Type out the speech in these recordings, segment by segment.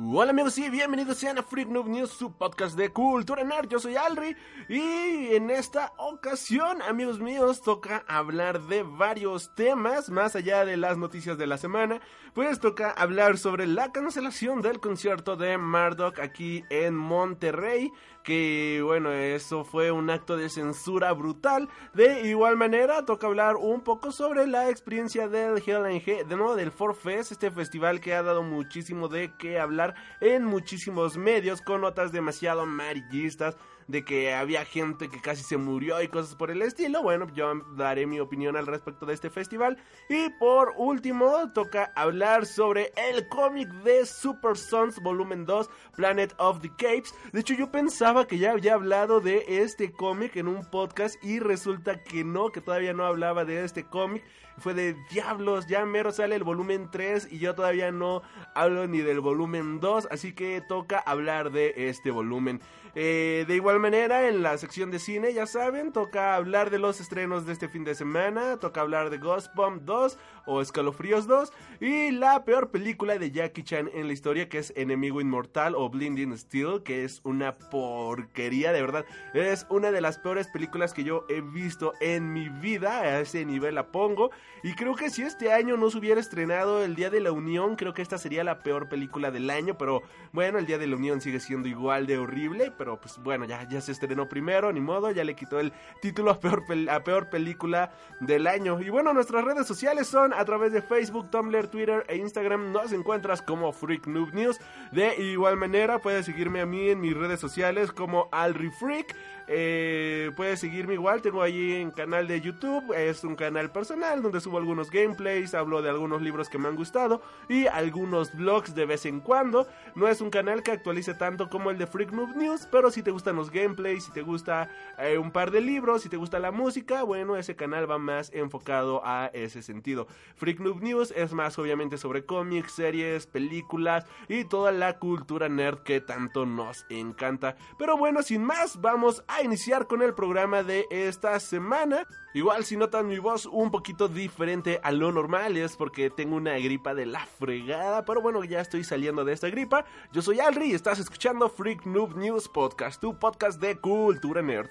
Hola amigos y bienvenidos sean a Freak Noob News, su podcast de cultura nerd. Yo soy Alri y en esta ocasión, amigos míos, toca hablar de varios temas más allá de las noticias de la semana. Pues toca hablar sobre la cancelación del concierto de Marduk aquí en Monterrey que bueno, eso fue un acto de censura brutal. De igual manera, toca hablar un poco sobre la experiencia del Hell de nuevo del Forfest, este festival que ha dado muchísimo de qué hablar en muchísimos medios, con notas demasiado amarillistas de que había gente que casi se murió y cosas por el estilo. Bueno, yo daré mi opinión al respecto de este festival. Y por último, toca hablar sobre el cómic de Super Sons Volumen 2, Planet of the Capes. De hecho, yo pensaba que ya había hablado de este cómic en un podcast y resulta que no, que todavía no hablaba de este cómic. Fue de diablos, ya mero sale el volumen 3 y yo todavía no hablo ni del volumen 2, así que toca hablar de este volumen. Eh, de igual manera, en la sección de cine, ya saben, toca hablar de los estrenos de este fin de semana, toca hablar de Ghost Bomb 2 o Escalofríos 2 y la peor película de Jackie Chan en la historia que es Enemigo Inmortal o Blinding Steel, que es una porquería, de verdad. Es una de las peores películas que yo he visto en mi vida, a ese nivel la pongo. Y creo que si este año no se hubiera estrenado el Día de la Unión, creo que esta sería la peor película del año, pero bueno, el Día de la Unión sigue siendo igual de horrible, pero pues bueno, ya, ya se estrenó primero, ni modo, ya le quitó el título a peor, a peor película del año. Y bueno, nuestras redes sociales son a través de Facebook, Tumblr, Twitter e Instagram. Nos encuentras como Freak Noob News. De igual manera, puedes seguirme a mí en mis redes sociales como AlriFreak. Eh, puedes seguirme igual, tengo allí en canal de YouTube, es un canal personal donde subo algunos gameplays, hablo de algunos libros que me han gustado y algunos vlogs de vez en cuando. No es un canal que actualice tanto como el de Freak Noob News, pero si te gustan los gameplays, si te gusta eh, un par de libros, si te gusta la música, bueno, ese canal va más enfocado a ese sentido. Freak Noob News es más obviamente sobre cómics, series, películas y toda la cultura nerd que tanto nos encanta. Pero bueno, sin más, vamos a iniciar con el programa de esta semana. Igual si notan mi voz un poquito diferente a lo normal es porque tengo una gripa de la fregada, pero bueno, ya estoy saliendo de esta gripa. Yo soy Alri y estás escuchando Freak Noob News Podcast, tu podcast de cultura nerd.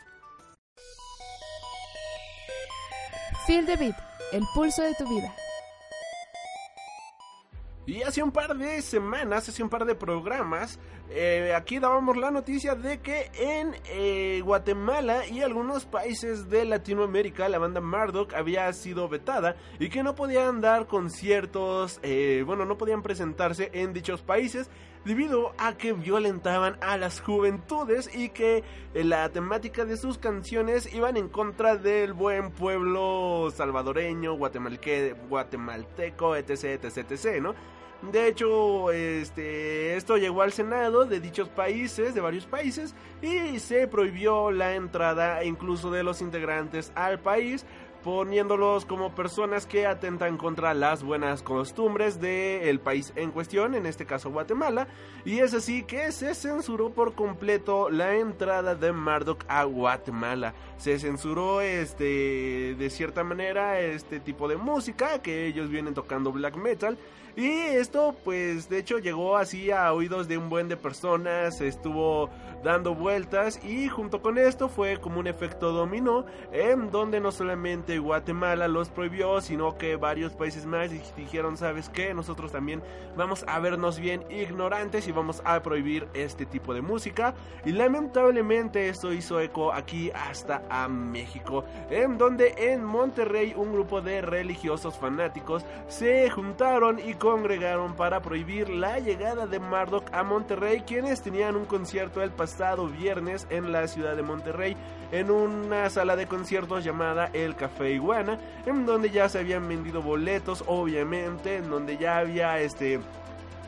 Feel the beat, el pulso de tu vida. Y hace un par de semanas, hace un par de programas, eh, aquí dábamos la noticia de que en eh, Guatemala y algunos países de Latinoamérica la banda Marduk había sido vetada y que no podían dar conciertos, eh, bueno, no podían presentarse en dichos países debido a que violentaban a las juventudes y que la temática de sus canciones iban en contra del buen pueblo salvadoreño, guatemalteco, etc, etc, etc, ¿no? De hecho, este, esto llegó al Senado de dichos países, de varios países, y se prohibió la entrada incluso de los integrantes al país, poniéndolos como personas que atentan contra las buenas costumbres del país en cuestión, en este caso Guatemala, y es así que se censuró por completo la entrada de Marduk a Guatemala. Se censuró este de cierta manera este tipo de música que ellos vienen tocando black metal y esto pues de hecho llegó así a oídos de un buen de personas, estuvo dando vueltas y junto con esto fue como un efecto dominó en donde no solamente Guatemala los prohibió, sino que varios países más di- dijeron, ¿sabes qué? Nosotros también vamos a vernos bien ignorantes y vamos a prohibir este tipo de música. Y lamentablemente esto hizo eco aquí hasta a México, en donde en Monterrey un grupo de religiosos fanáticos se juntaron y congregaron para prohibir la llegada de Murdoch a Monterrey, quienes tenían un concierto el pasado viernes en la ciudad de Monterrey, en una sala de conciertos llamada El Café Iguana, en donde ya se habían vendido boletos, obviamente, en donde ya había este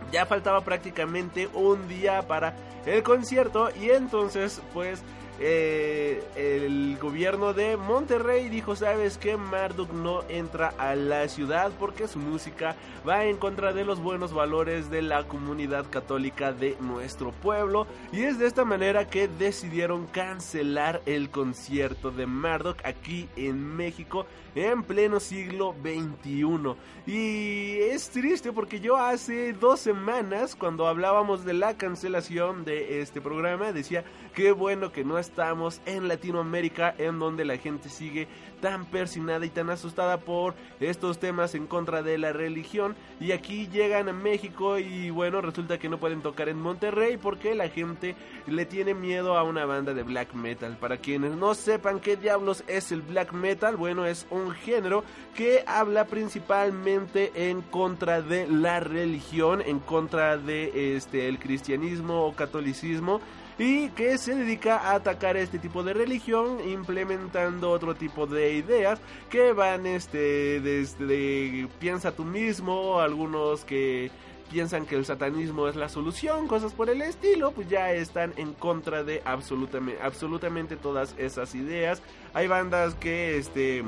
ya faltaba prácticamente un día para el concierto y entonces pues eh, el gobierno de Monterrey dijo, sabes que Marduk no entra a la ciudad porque su música va en contra de los buenos valores de la comunidad católica de nuestro pueblo y es de esta manera que decidieron cancelar el concierto de Marduk aquí en México en pleno siglo XXI. Y es triste porque yo hace dos semanas, cuando hablábamos de la cancelación de este programa, decía qué bueno que no estamos en Latinoamérica, en donde la gente sigue tan persinada y tan asustada por estos temas en contra de la religión. Y aquí llegan a México y bueno, resulta que no pueden tocar en Monterrey porque la gente le tiene miedo a una banda de black metal. Para quienes no sepan qué diablos es el black metal, bueno, es un género que habla principalmente en contra de la religión, en contra de este el cristianismo o catolicismo y que se dedica a atacar este tipo de religión implementando otro tipo de ideas que van este desde piensa tú mismo, algunos que piensan que el satanismo es la solución, cosas por el estilo, pues ya están en contra de absolutamente, todas esas ideas. Hay bandas que este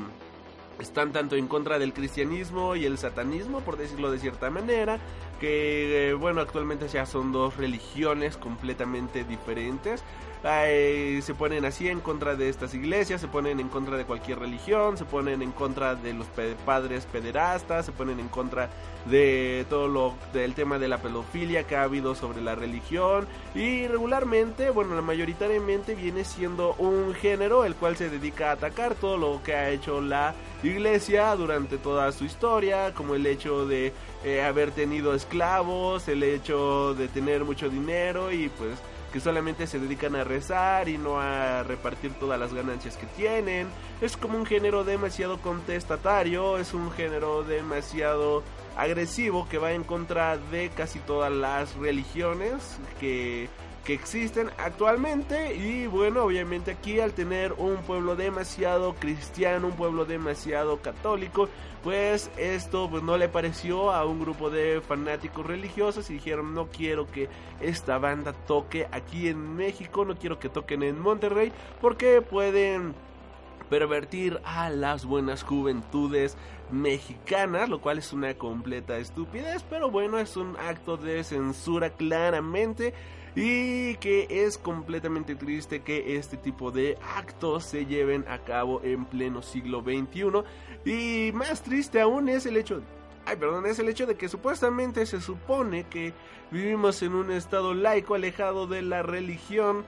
están tanto en contra del cristianismo y el satanismo, por decirlo de cierta manera, que eh, bueno, actualmente ya son dos religiones completamente diferentes. se ponen así en contra de estas iglesias, se ponen en contra de cualquier religión, se ponen en contra de los padres pederastas, se ponen en contra de todo lo del tema de la pedofilia que ha habido sobre la religión y regularmente, bueno, mayoritariamente viene siendo un género el cual se dedica a atacar todo lo que ha hecho la iglesia durante toda su historia, como el hecho de eh, haber tenido esclavos, el hecho de tener mucho dinero y pues que solamente se dedican a rezar y no a repartir todas las ganancias que tienen. Es como un género demasiado contestatario, es un género demasiado agresivo que va en contra de casi todas las religiones que que existen actualmente. Y bueno obviamente aquí al tener un pueblo demasiado cristiano un pueblo demasiado católico pues esto pues no le pareció a un grupo de fanáticos religiosos y dijeron no quiero que esta banda toque aquí en México no quiero que toquen en Monterrey porque pueden pervertir a las buenas juventudes mexicanas, lo cual es una completa estupidez, pero bueno, es un acto de censura claramente y que es completamente triste que este tipo de actos se lleven a cabo en pleno siglo XXI y más triste aún es el hecho Ay, perdón, es el hecho de que supuestamente se supone que vivimos en un estado laico alejado de la religión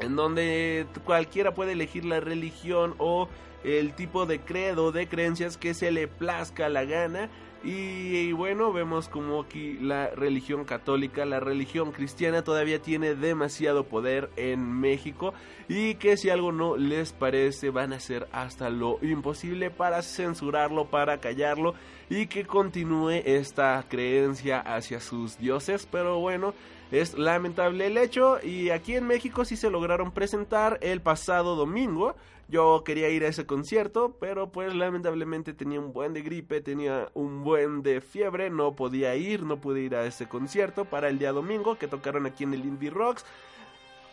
en donde cualquiera puede elegir la religión o el tipo de credo, de creencias que se le plazca la gana. Y, bueno, vemos como aquí la religión católica, la religión cristiana todavía tiene demasiado poder en México y que si algo no les parece van a hacer hasta lo imposible para censurarlo, para callarlo y que continúe esta creencia hacia sus dioses. Pero bueno, es lamentable el hecho y aquí en México sí se lograron presentar el pasado domingo. Yo quería ir a ese concierto, pero pues lamentablemente tenía un buen de gripe, tenía un buen de fiebre, no podía ir, no pude ir a ese concierto para el día domingo que tocaron aquí en el Indie Rocks.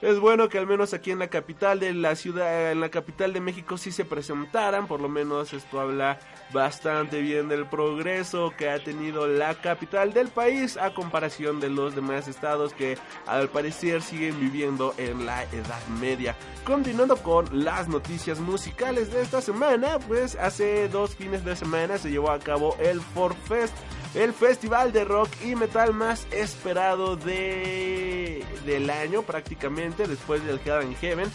Es bueno que al menos aquí en la capital de la ciudad, en la capital de México sí se presentaran, por lo menos esto habla bastante bien del progreso que ha tenido la capital del país a comparación de los demás estados que al parecer siguen viviendo en la Edad Media. Continuando con las noticias musicales de esta semana, pues hace dos fines de semana se llevó a cabo el Fest el festival de rock y metal más esperado de, del año prácticamente después del Hell in Heaven,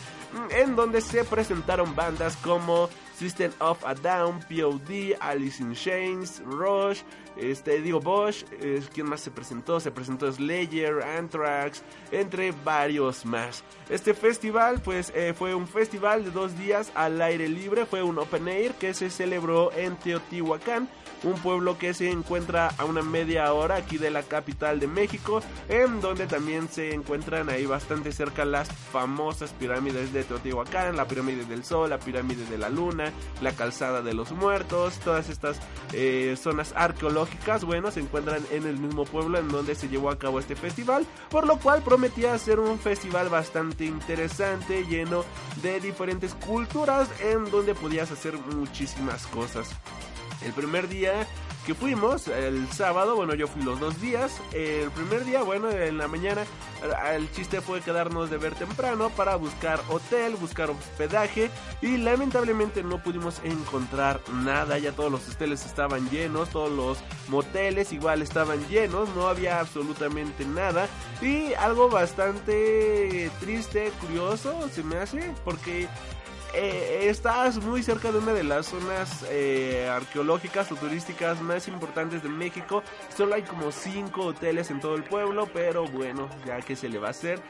en donde se presentaron bandas como System of a Down, POD, Alice in Chains, Rush, este, digo Bosch, eh, ¿quién más se presentó? Se presentó Slayer, Anthrax, entre varios más. Este festival, pues, eh, fue un festival de dos días al aire libre, fue un open air que se celebró en Teotihuacán, un pueblo que se encuentra a una media hora aquí de la capital de México, en donde también se encuentran ahí bastante cerca las famosas pirámides de Teotihuacán, la pirámide del Sol, la pirámide de la Luna, la calzada de los muertos, todas estas eh, zonas arqueológicas, bueno, se encuentran en el mismo pueblo en donde se llevó a cabo este festival, por lo cual prometía ser un festival bastante interesante, lleno de diferentes culturas, en donde podías hacer muchísimas cosas. El primer día que fuimos, el sábado, bueno, yo fui los dos días. El primer día, bueno, en la mañana, el chiste fue quedarnos de ver temprano para buscar hotel, buscar hospedaje. Y lamentablemente no pudimos encontrar nada. Ya todos los hoteles estaban llenos, todos los moteles igual estaban llenos, no había absolutamente nada. Y algo bastante triste, curioso, se me hace, porque eh, estás muy cerca de una de las zonas eh, arqueológicas o turísticas más importantes de México. Solo hay como 5 hoteles en todo el pueblo, pero bueno, ya que se le va a hacer.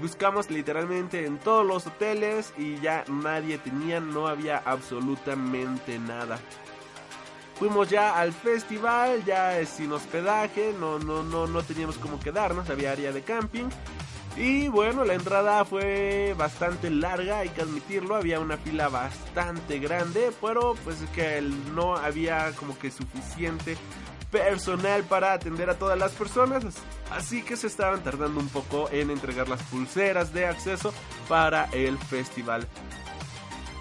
Buscamos literalmente en todos los hoteles y ya nadie tenía, no había absolutamente nada. Fuimos ya al festival, ya sin hospedaje, no, no, no, no teníamos como quedarnos, había área de camping. Y bueno, la entrada fue bastante larga, hay que admitirlo, había una fila bastante grande, pero pues es que no había como que suficiente personal para atender a todas las personas, así que se estaban tardando un poco en entregar las pulseras de acceso para el festival.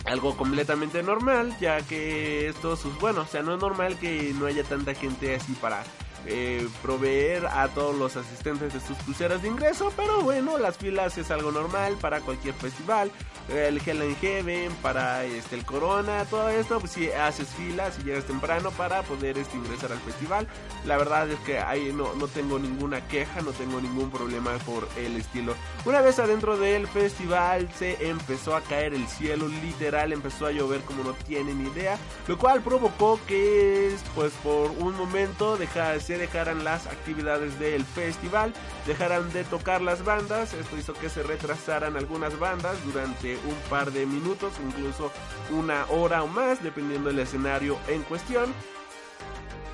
Algo completamente normal, ya que esto, bueno, o sea, no es normal que no haya tanta gente así para eh, proveer a todos los asistentes de sus pulseras de ingreso, pero bueno, las filas es algo normal para cualquier festival, el Hell Heaven, para este, el Corona, todo esto, pues si haces filas y llegas temprano para poder este, ingresar al festival, la verdad es que ahí no, no tengo ninguna queja, no tengo ningún problema por el estilo. Una vez adentro del festival se empezó a caer el cielo, literal empezó a llover como no tienen idea, lo cual provocó que pues por un momento deja, se dejaran las actividades del festival, dejaran de tocar las bandas, esto hizo que se retrasaran algunas bandas durante un par de minutos, incluso una hora o más, dependiendo del escenario en cuestión.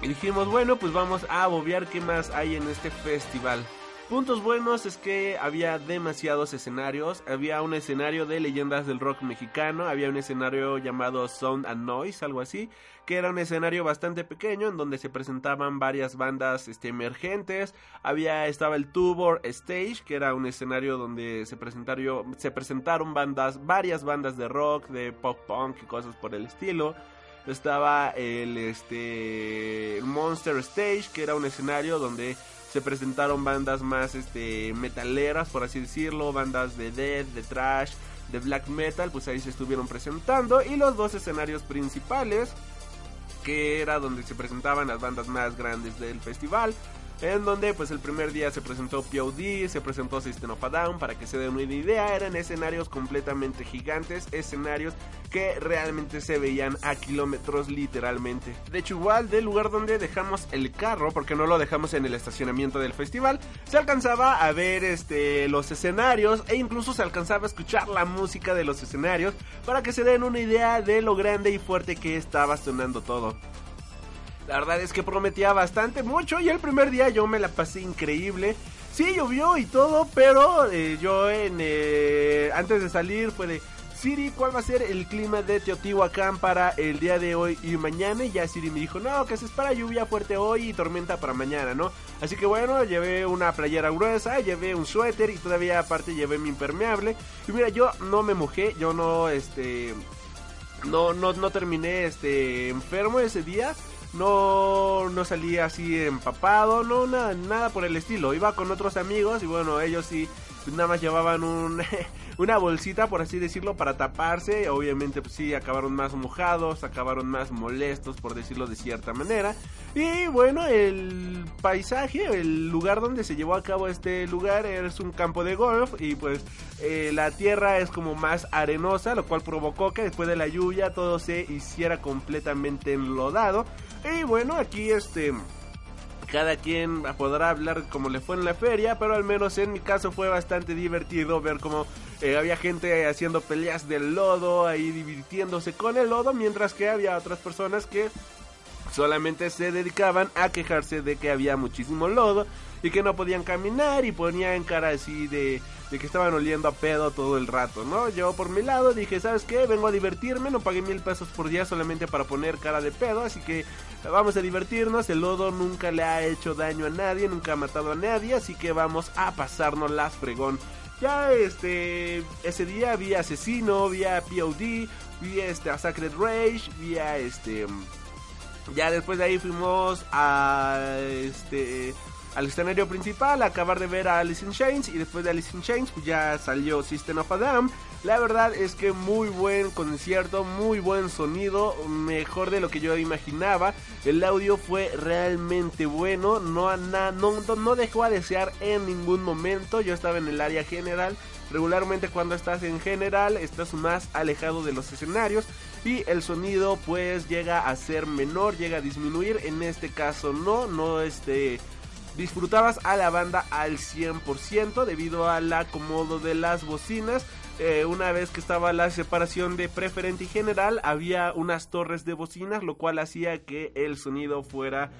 Y dijimos, bueno, pues vamos a bobear qué más hay en este festival. Puntos buenos es que había demasiados escenarios. Había un escenario de leyendas del rock mexicano. Había un escenario llamado Sound and Noise, algo así. Que era un escenario bastante pequeño en donde se presentaban varias bandas este, emergentes. Había, estaba el Tubor Stage, que era un escenario donde se presentaron, se presentaron bandas, varias bandas de rock, de pop punk y cosas por el estilo estaba el este el Monster Stage que era un escenario donde se presentaron bandas más este metaleras por así decirlo bandas de death de trash de black metal pues ahí se estuvieron presentando. Y los dos escenarios principales que era donde se presentaban las bandas más grandes del festival en donde pues el primer día se presentó POD, se presentó System of a Down, para que se den una idea, eran escenarios completamente gigantes, escenarios que realmente se veían a kilómetros literalmente. De hecho igual del lugar donde dejamos el carro, porque no lo dejamos en el estacionamiento del festival, se alcanzaba a ver este los escenarios e incluso se alcanzaba a escuchar la música de los escenarios para que se den una idea de lo grande y fuerte que estaba sonando todo. La verdad es que prometía bastante mucho y el primer día yo me la pasé increíble. Sí, llovió y todo, pero eh, yo en eh, antes de salir fue de Siri, ¿cuál va a ser el clima de Teotihuacán para el día de hoy y mañana? Y ya Siri me dijo, no, que se espera lluvia fuerte hoy y tormenta para mañana, ¿no? Así que bueno, llevé una playera gruesa, llevé un suéter y todavía aparte llevé mi impermeable. Y mira, yo no me mojé, yo no, este, no, no, no terminé, este, enfermo ese día no, no salía así empapado, no, nada, nada por el estilo. Iba con otros amigos y bueno, ellos sí nada más llevaban un, una bolsita, por así decirlo, para taparse. Obviamente, pues sí, acabaron más mojados, acabaron más molestos, por decirlo de cierta manera. Y bueno, el paisaje, el lugar donde se llevó a cabo este lugar es un campo de golf y pues eh, la tierra es como más arenosa, lo cual provocó que después de la lluvia todo se hiciera completamente enlodado. Y bueno, aquí este cada quien podrá hablar como le fue en la feria, pero al menos en mi caso fue bastante divertido ver cómo eh, había gente haciendo peleas del lodo, ahí divirtiéndose con el lodo, mientras que había otras personas que solamente se dedicaban a quejarse de que había muchísimo lodo y que no podían caminar y ponían cara así de, de que estaban oliendo a pedo todo el rato, ¿no? Yo por mi lado dije, ¿sabes qué? Vengo a divertirme, no pagué mil pesos por día solamente para poner cara de pedo, así que vamos a divertirnos, el lodo nunca le ha hecho daño a nadie, nunca ha matado a nadie, así que vamos a pasarnos las fregón. Ya este ese día vi Asesino, vi a POD, vi este a Sacred Rage, vi a este ya después de ahí fuimos a este al escenario principal a acabar de ver a Alice in Chains y después de Alice in Chains pues ya salió System of a Down. La verdad es que muy buen concierto, muy buen sonido, mejor de lo que yo imaginaba. El audio fue realmente bueno, no, no, no, no dejó a desear en ningún momento. Yo estaba en el área general. Regularmente cuando estás en general estás más alejado de los escenarios y el sonido pues llega a ser menor, llega a disminuir. En este caso no, no este disfrutabas a la banda al 100% debido al acomodo de las bocinas. Eh, una vez que estaba la separación de preferente y general, había unas torres de bocinas, lo cual hacía que el sonido fuera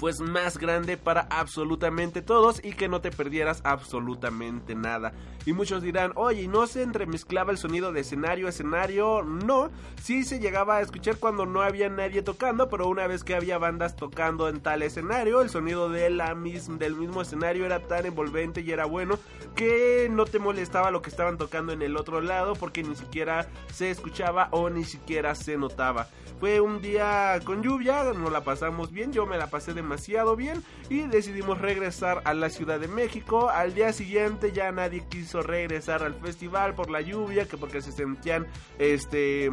pues más grande para absolutamente todos y que no te perdieras absolutamente nada. Y muchos dirán, oye, ¿no se entremezclaba el sonido de escenario a escenario? No, sí se llegaba a escuchar cuando no había nadie tocando, pero una vez que había bandas tocando en tal escenario, el sonido de la del mismo escenario era tan envolvente y era bueno que no te molestaba lo que estaban tocando en el otro lado porque ni siquiera se escuchaba o ni siquiera se notaba. Fue un día con lluvia, nos la pasamos bien, yo me la pasé demasiado bien y decidimos regresar a la Ciudad de México. Al día siguiente ya nadie quiso regresar al festival por la lluvia, que porque se sentían este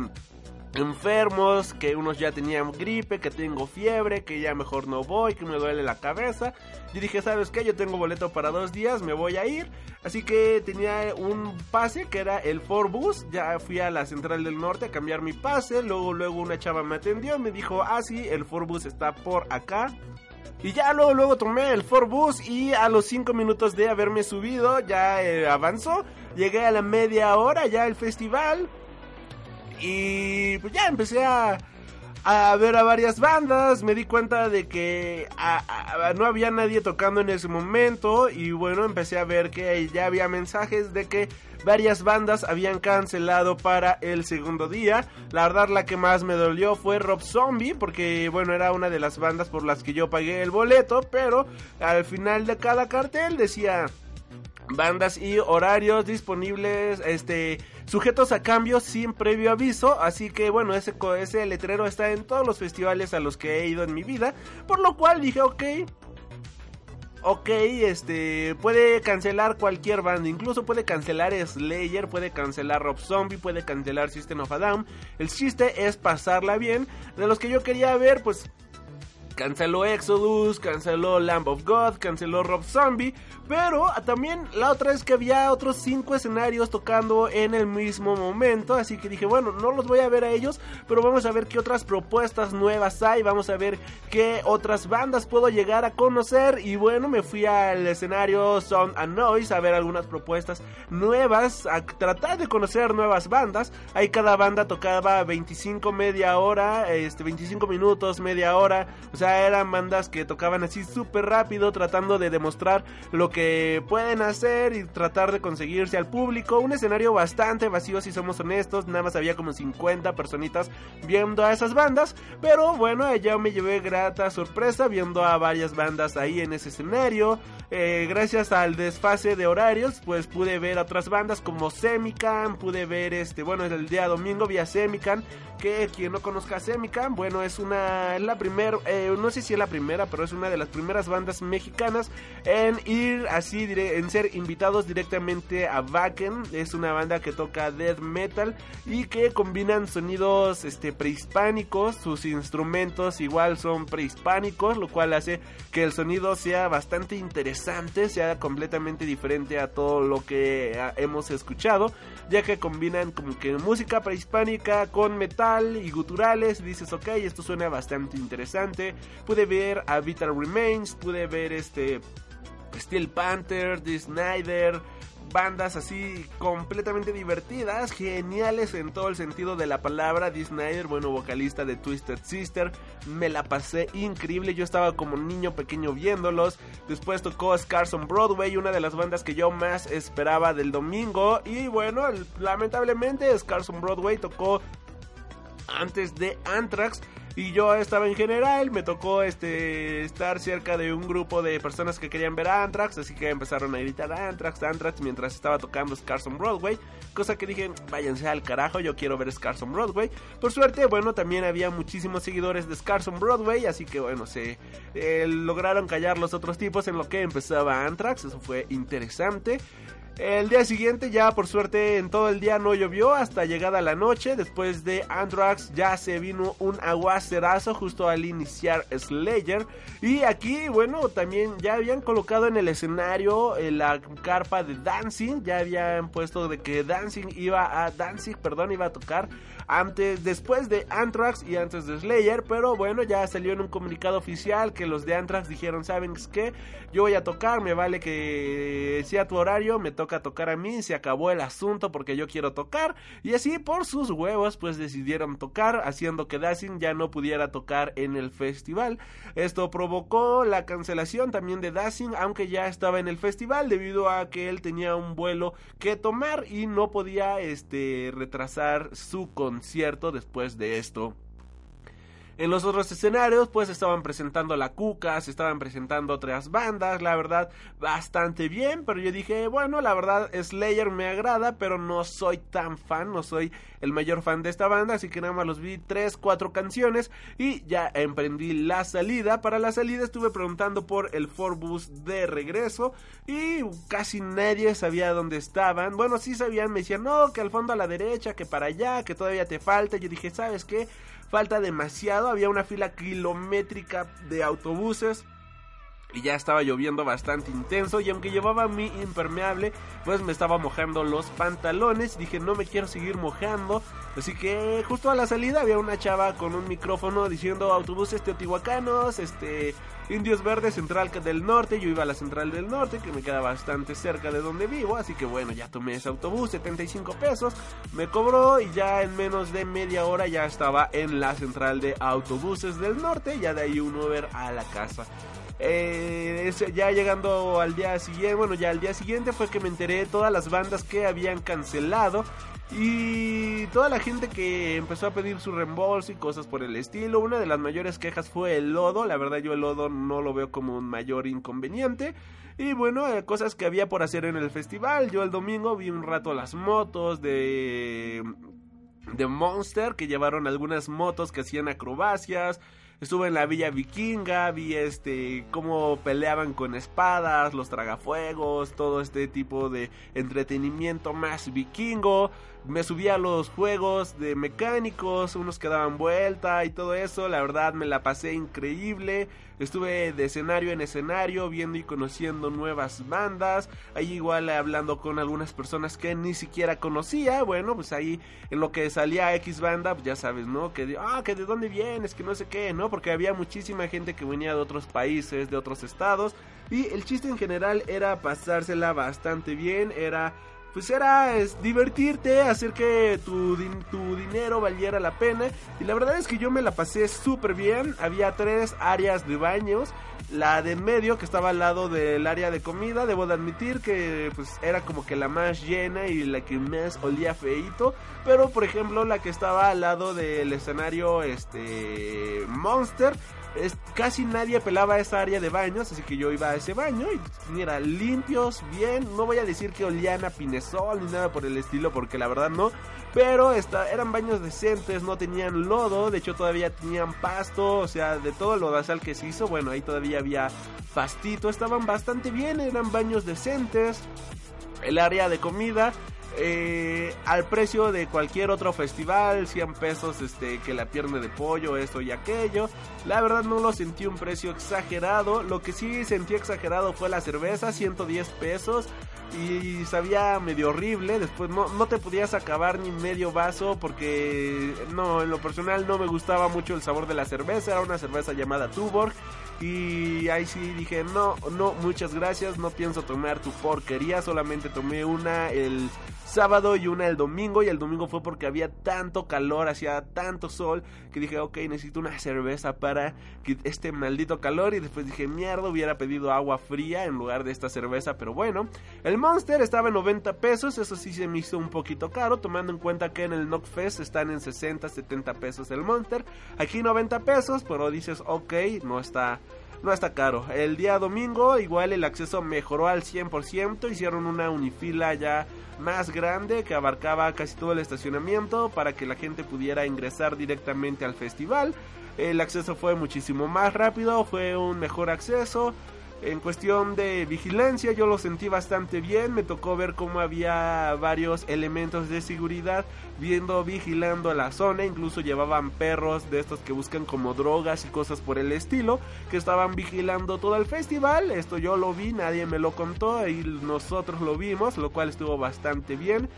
enfermos, que unos ya tenían gripe, que tengo fiebre, que ya mejor no voy, que me duele la cabeza. Yo dije, ¿sabes qué? Yo tengo boleto para dos días, me voy a ir. Así que tenía un pase que era el Forbus. Ya fui a la Central del Norte a cambiar mi pase. Luego, luego una chava me atendió, me dijo, ah, sí, el Forbus está por acá. Y ya luego, luego tomé el Forbus y a los 5 minutos de haberme subido ya eh, avanzó. Llegué a la media hora ya el festival. Y pues ya empecé a, a ver a varias bandas. Me di cuenta de que no había nadie tocando en ese momento. Y bueno, empecé a ver que ya había mensajes de que varias bandas habían cancelado para el segundo día. La verdad, la que más me dolió fue Rob Zombie, porque bueno, era una de las bandas por las que yo pagué el boleto. Pero al final de cada cartel decía bandas y horarios disponibles, este, sujetos a cambios sin previo aviso, así que bueno, ese, ese letrero está en todos los festivales a los que he ido en mi vida, por lo cual dije, ok, ok, este, puede cancelar cualquier banda, incluso puede cancelar Slayer, puede cancelar Rob Zombie, puede cancelar System of a Down, el chiste es pasarla bien, de los que yo quería ver, pues canceló Exodus, canceló Lamb of God, canceló Rob Zombie, pero también la otra es que había otros cinco escenarios tocando en el mismo momento, así que dije, bueno, no los voy a ver a ellos, pero vamos a ver qué otras propuestas nuevas hay, vamos a ver qué otras bandas puedo llegar a conocer y bueno, me fui al escenario Sound and Noise a ver algunas propuestas nuevas, a tratar de conocer nuevas bandas, ahí cada banda tocaba 25 media hora, este 25 minutos, media hora, o sea, eran bandas que tocaban así súper rápido, tratando de demostrar lo que pueden hacer y tratar de conseguirse al público. Un escenario bastante vacío, si somos honestos, nada más había como 50 personitas viendo a esas bandas, pero bueno, ya me llevé grata sorpresa viendo a varias bandas ahí en ese escenario. Eh, gracias al desfase de horarios, pues pude ver otras bandas como Semican, pude ver este, bueno, el día domingo vi a Semican, que quien no conozca a Semican, bueno, es una, la primera, eh, no sé si es la primera, pero es una de las primeras bandas mexicanas en ir así dire- en ser invitados directamente a Wacken. Es una banda que toca death metal y que combinan sonidos este, prehispánicos. Sus instrumentos igual son prehispánicos, lo cual hace que el sonido sea bastante interesante, sea completamente diferente a todo lo que ah, hemos escuchado, ya que combinan como que música prehispánica con metal y guturales. Dices, ok, esto suena bastante interesante. Pude ver a Vital Remains, pude ver este Steel Panther, The Snyder, bandas así completamente divertidas, geniales en todo el sentido de la palabra. Dee Snyder, bueno, vocalista de Twisted Sister, me la pasé increíble. Yo estaba como niño pequeño viéndolos. Después tocó Scars on Broadway, una de las bandas que yo más esperaba del domingo. Y bueno, lamentablemente Scars on Broadway tocó antes de Anthrax y yo estaba en general, me tocó este estar cerca de un grupo de personas que querían ver a Anthrax, así que empezaron a gritar Anthrax, Anthrax mientras estaba tocando Scars on Broadway, cosa que dije, váyanse al carajo, yo quiero ver Scars on Broadway. Por suerte, bueno, también había muchísimos seguidores de Scars on Broadway, así que bueno, se eh, lograron callar los otros tipos en lo que empezaba Anthrax, eso fue interesante. El día siguiente ya por suerte en todo el día no llovió hasta llegada la noche. Después de Anthrax ya se vino un aguacerazo justo al iniciar Slayer. Y aquí bueno también ya habían colocado en el escenario eh, la carpa de Dancing. Ya habían puesto de que Dancing iba a Dancing, perdón, iba a tocar antes, después de Anthrax y antes de Slayer. Pero bueno ya salió en un comunicado oficial que los de Anthrax dijeron, ¿saben qué? Yo voy a tocar, me vale que sea tu horario, me toca tocar a mí, se acabó el asunto porque yo quiero tocar. Y así por sus huevos pues decidieron tocar, haciendo que Dancing ya no pudiera tocar en el festival. Esto provocó la cancelación también de Dancing, aunque ya estaba en el festival debido a que él tenía un vuelo que tomar y no podía este retrasar su concierto después de esto. En los otros escenarios, pues estaban presentando la Cuca, se estaban presentando otras bandas, la verdad, bastante bien. Pero yo dije, bueno, la verdad, Slayer me agrada, pero no soy tan fan, no soy el mayor fan de esta banda, así que nada más los vi 3, 4 canciones y ya emprendí la salida. Para la salida estuve preguntando por el Forbus de regreso y casi nadie sabía dónde estaban. Bueno, sí sabían, me decían, no, que al fondo a la derecha, que para allá, que todavía te falta. Yo dije, ¿sabes qué? Falta demasiado, había una fila kilométrica de autobuses. Y ya estaba lloviendo bastante intenso y aunque llevaba mi impermeable, pues me estaba mojando los pantalones. Dije, no me quiero seguir mojando. Así que justo a la salida había una chava con un micrófono diciendo autobuses teotihuacanos, este, Indios Verdes, Central del Norte. Yo iba a la Central del Norte, que me queda bastante cerca de donde vivo. Así que bueno, ya tomé ese autobús, 75 pesos. Me cobró y ya en menos de media hora ya estaba en la Central de Autobuses del Norte. Ya de ahí un Uber a la casa. Eh, ya llegando al día siguiente, bueno, ya al día siguiente fue que me enteré de todas las bandas que habían cancelado y toda la gente que empezó a pedir su reembolso y cosas por el estilo. Una de las mayores quejas fue el lodo. La verdad yo el lodo no lo veo como un mayor inconveniente. Y bueno, eh, cosas que había por hacer en el festival. Yo el domingo vi un rato las motos de de Monster que llevaron algunas motos que hacían acrobacias. Estuve en la villa vikinga, vi este cómo peleaban con espadas, los tragafuegos, todo este tipo de entretenimiento más vikingo. Me subí a los juegos de mecánicos, unos que daban vuelta y todo eso. La verdad me la pasé increíble. Estuve de escenario en escenario viendo y conociendo nuevas bandas. Ahí igual hablando con algunas personas que ni siquiera conocía. Bueno, pues ahí en lo que salía X banda, pues ya sabes, ¿no? Que ah, que de dónde vienes, que no sé qué, ¿no? Porque había muchísima gente que venía de otros países, de otros estados. Y el chiste en general era pasársela bastante bien, era pues era es, divertirte, hacer que tu, tu, dinero valiera la pena. Y la verdad es que yo me la pasé súper bien. Había tres áreas de baños. La de en medio que estaba al lado del área de comida, debo de admitir que pues era como que la más llena y la que más olía feito. Pero por ejemplo la que estaba al lado del escenario este Monster es, casi nadie pelaba esa área de baños, así que yo iba a ese baño y mira, limpios, bien, no voy a decir que olían a pinesol ni nada por el estilo, porque la verdad no, pero esta, eran baños decentes, no tenían lodo, de hecho todavía tenían pasto, o sea, de todo el lodazal que se hizo, bueno, ahí todavía había pastito, estaban bastante bien, eran baños decentes. El área de comida eh, al precio de cualquier otro festival, 100 pesos este, que la pierna de pollo, esto y aquello. La verdad no lo sentí un precio exagerado, lo que sí sentí exagerado fue la cerveza, 110 pesos. Y sabía medio horrible, después no, no te podías acabar ni medio vaso porque no, en lo personal no me gustaba mucho el sabor de la cerveza, era una cerveza llamada Tuborg y ahí sí dije, no, no, muchas gracias, no pienso tomar tu porquería, solamente tomé una el sábado y una el domingo y el domingo fue porque había tanto calor, hacía tanto sol que dije, ok, necesito una cerveza para este maldito calor y después dije, mierda, hubiera pedido agua fría en lugar de esta cerveza, pero bueno, el Monster estaba en 90 pesos, eso sí se me hizo un poquito caro, tomando en cuenta que en el Knockfest están en 60, 70 pesos el Monster, aquí 90 pesos, pero dices, ok, no está no está caro. El día domingo igual el acceso mejoró al 100%, hicieron una unifila ya más grande que abarcaba casi todo el estacionamiento para que la gente pudiera ingresar directamente al festival. El acceso fue muchísimo más rápido, fue un mejor acceso. En cuestión de vigilancia yo lo sentí bastante bien, me tocó ver cómo había varios elementos de seguridad viendo, vigilando la zona, incluso llevaban perros de estos que buscan como drogas y cosas por el estilo, que estaban vigilando todo el festival, esto yo lo vi, nadie me lo contó y nosotros lo vimos, lo cual estuvo bastante bien.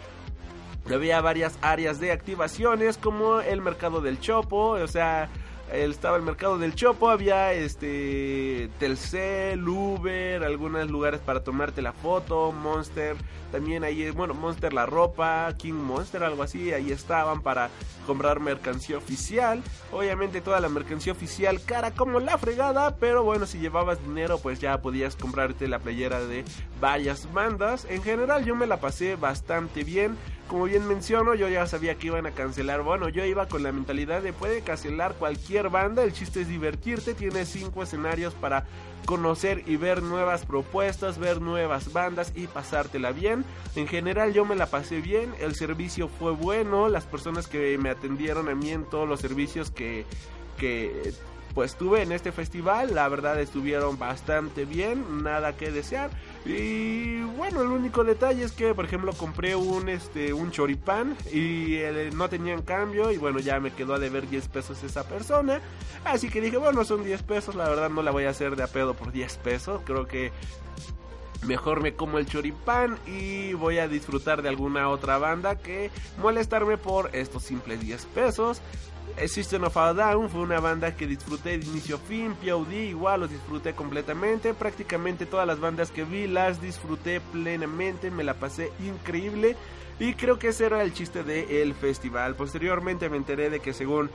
Había varias áreas de activaciones como el mercado del Chopo, o sea, estaba el mercado del Chopo, había este Telcel, Uber, algunos lugares para tomarte la foto, Monster, también ahí, bueno, Monster la ropa, King Monster, algo así, ahí estaban para comprar mercancía oficial. Obviamente toda la mercancía oficial cara como la fregada, pero bueno, si llevabas dinero pues ya podías comprarte la playera de varias bandas. En general yo me la pasé bastante bien. Como bien menciono, yo ya sabía que iban a cancelar. Bueno, yo iba con la mentalidad de puede cancelar cualquier banda. El chiste es divertirte. Tiene cinco escenarios para conocer y ver nuevas propuestas, ver nuevas bandas y pasártela bien. En general yo me la pasé bien, el servicio fue bueno, las personas que me atendieron a mí en todos los servicios que, que pues tuve en este festival, la verdad estuvieron bastante bien, nada que desear. Y bueno, el único detalle es que, por ejemplo, compré un este un choripán y eh, no tenían cambio y bueno, ya me quedó a deber 10 pesos esa persona. Así que dije, bueno, son 10 pesos, la verdad no la voy a hacer de a pedo por 10 pesos. Creo que Mejor me como el choripán y voy a disfrutar de alguna otra banda que molestarme por estos simples 10 pesos. System of a Down fue una banda que disfruté de inicio a fin, POD igual los disfruté completamente, prácticamente todas las bandas que vi las disfruté plenamente, me la pasé increíble y creo que ese era el chiste del festival. Posteriormente me enteré de que según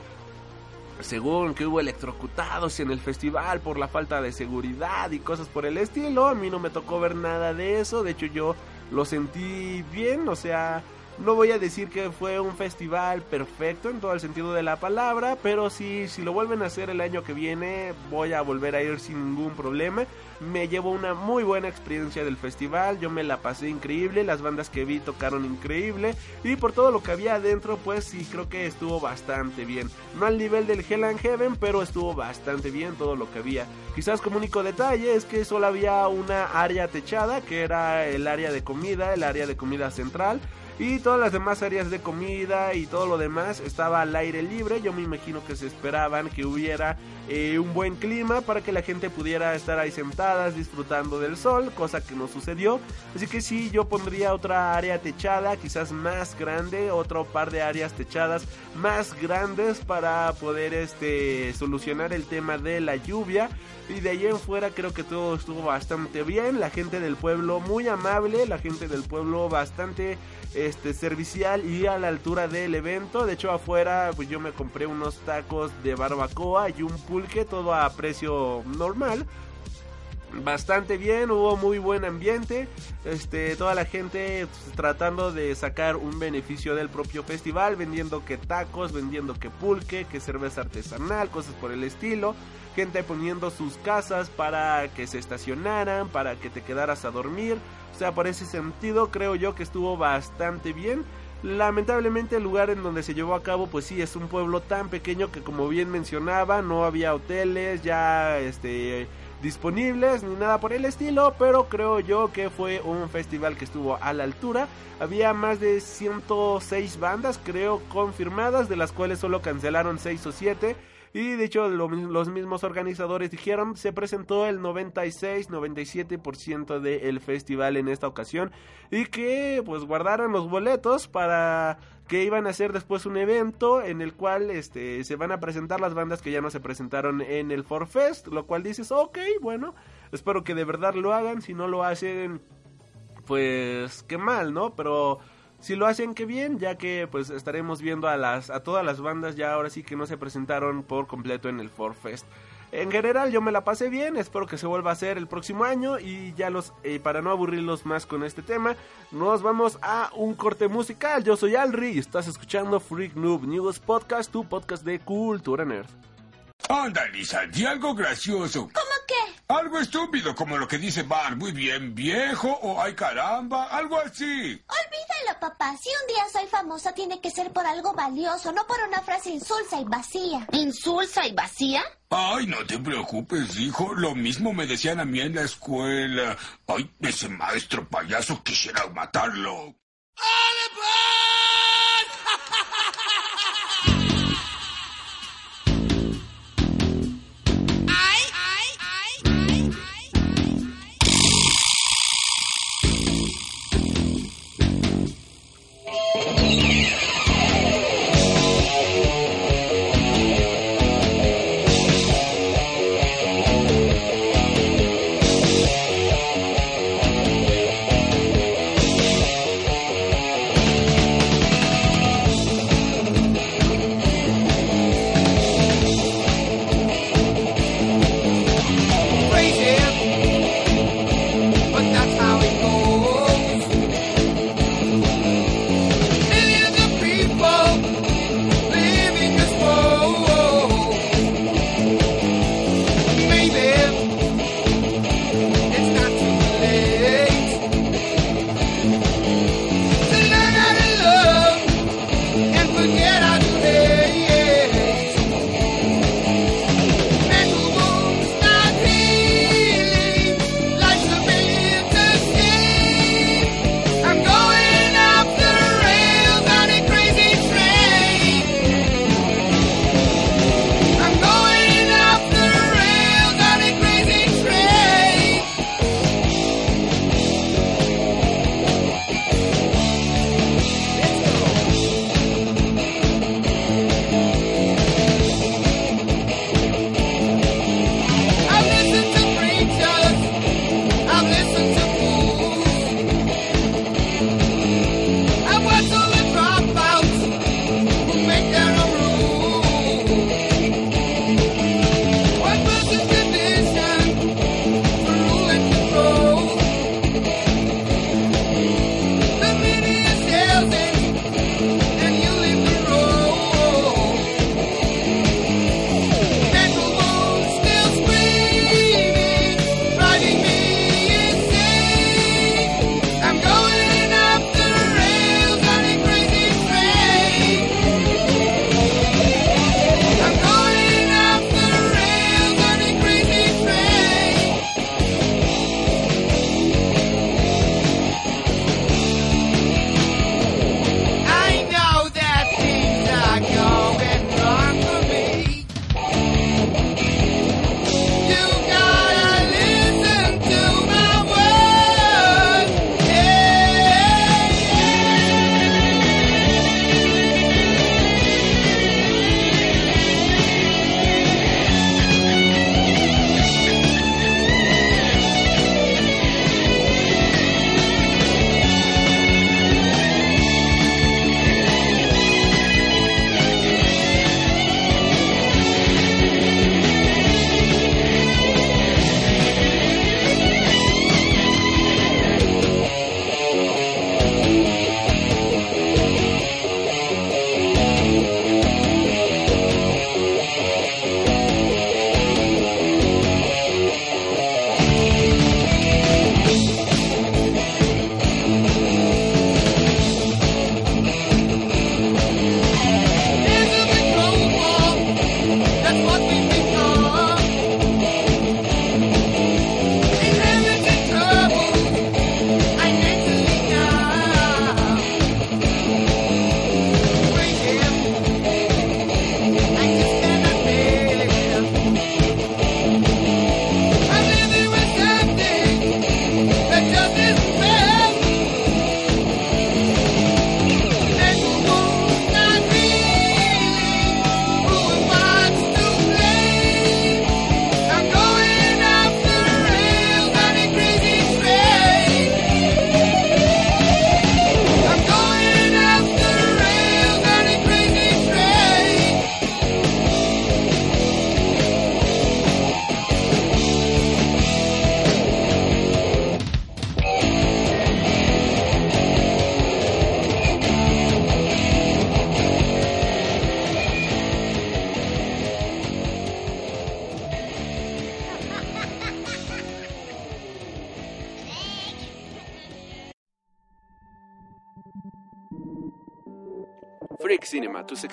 según que hubo electrocutados en el festival por la falta de seguridad y cosas por el estilo, a mí no me tocó ver nada de eso, de hecho yo lo sentí bien, o sea, no voy a decir que fue un festival perfecto en todo el sentido de la palabra, pero sí, si lo vuelven a hacer el año que viene, voy a volver a ir sin ningún problema. Me llevo una muy buena experiencia del festival, yo me la pasé increíble, las bandas que vi tocaron increíble y por todo lo que había adentro, pues sí creo que estuvo bastante bien. No al nivel del Hell and Heaven, pero estuvo bastante bien todo lo que había. Quizás como único detalle es que solo había una área techada, que era el área de comida, el área de comida central. Y todas las demás áreas de comida y todo lo demás estaba al aire libre. Yo me imagino que se esperaban que hubiera eh, un buen clima para que la gente pudiera estar ahí sentadas disfrutando del sol, cosa que no sucedió. Así que sí, yo pondría otra área techada, quizás más grande, otro par de áreas techadas más grandes para poder este solucionar el tema de la lluvia. Y de ahí en fuera creo que todo estuvo bastante bien. La gente del pueblo muy amable, la gente del pueblo bastante este servicial y a la altura del evento. De hecho afuera pues yo me compré unos tacos de barbacoa y un pulque todo a precio normal. Bastante bien, hubo muy buen ambiente, este, toda la gente pues, tratando de sacar un beneficio del propio festival, vendiendo que tacos, vendiendo que pulque, que cerveza artesanal, cosas por el estilo, gente poniendo sus casas para que se estacionaran, para que te quedaras a dormir, o sea, por ese sentido creo yo que estuvo bastante bien. Lamentablemente el lugar en donde se llevó a cabo pues sí es un pueblo tan pequeño que como bien mencionaba no había hoteles ya este disponibles ni nada por el estilo, pero creo yo que fue un festival que estuvo a la altura. Había más de 106 bandas, creo, confirmadas, de las cuales solo cancelaron 6 o 7. Y de hecho lo- los mismos organizadores dijeron se presentó el 96-97% del festival en esta ocasión y que pues guardaron los boletos para que iban a hacer después un evento en el cual este se van a presentar las bandas que ya no se presentaron en el Forfest, lo cual dices, ok, bueno, espero que de verdad lo hagan, si no lo hacen pues qué mal, ¿no? Pero si lo hacen qué bien, ya que pues estaremos viendo a las a todas las bandas ya ahora sí que no se presentaron por completo en el Forfest. En general yo me la pasé bien, espero que se vuelva a hacer el próximo año y ya los eh, para no aburrirlos más con este tema, nos vamos a un corte musical. Yo soy Alri y estás escuchando Freak Noob News Podcast, tu podcast de cultura nerd. Anda, Lisa, di algo gracioso. ¿Cómo qué? Algo estúpido como lo que dice Bar, muy bien, viejo, o ay caramba, algo así. Olvídalo, papá. Si un día soy famosa, tiene que ser por algo valioso, no por una frase insulsa y vacía. ¿Insulsa y vacía? Ay, no te preocupes, hijo, lo mismo me decían a mí en la escuela. Ay, ese maestro payaso quisiera matarlo. ¡Ay!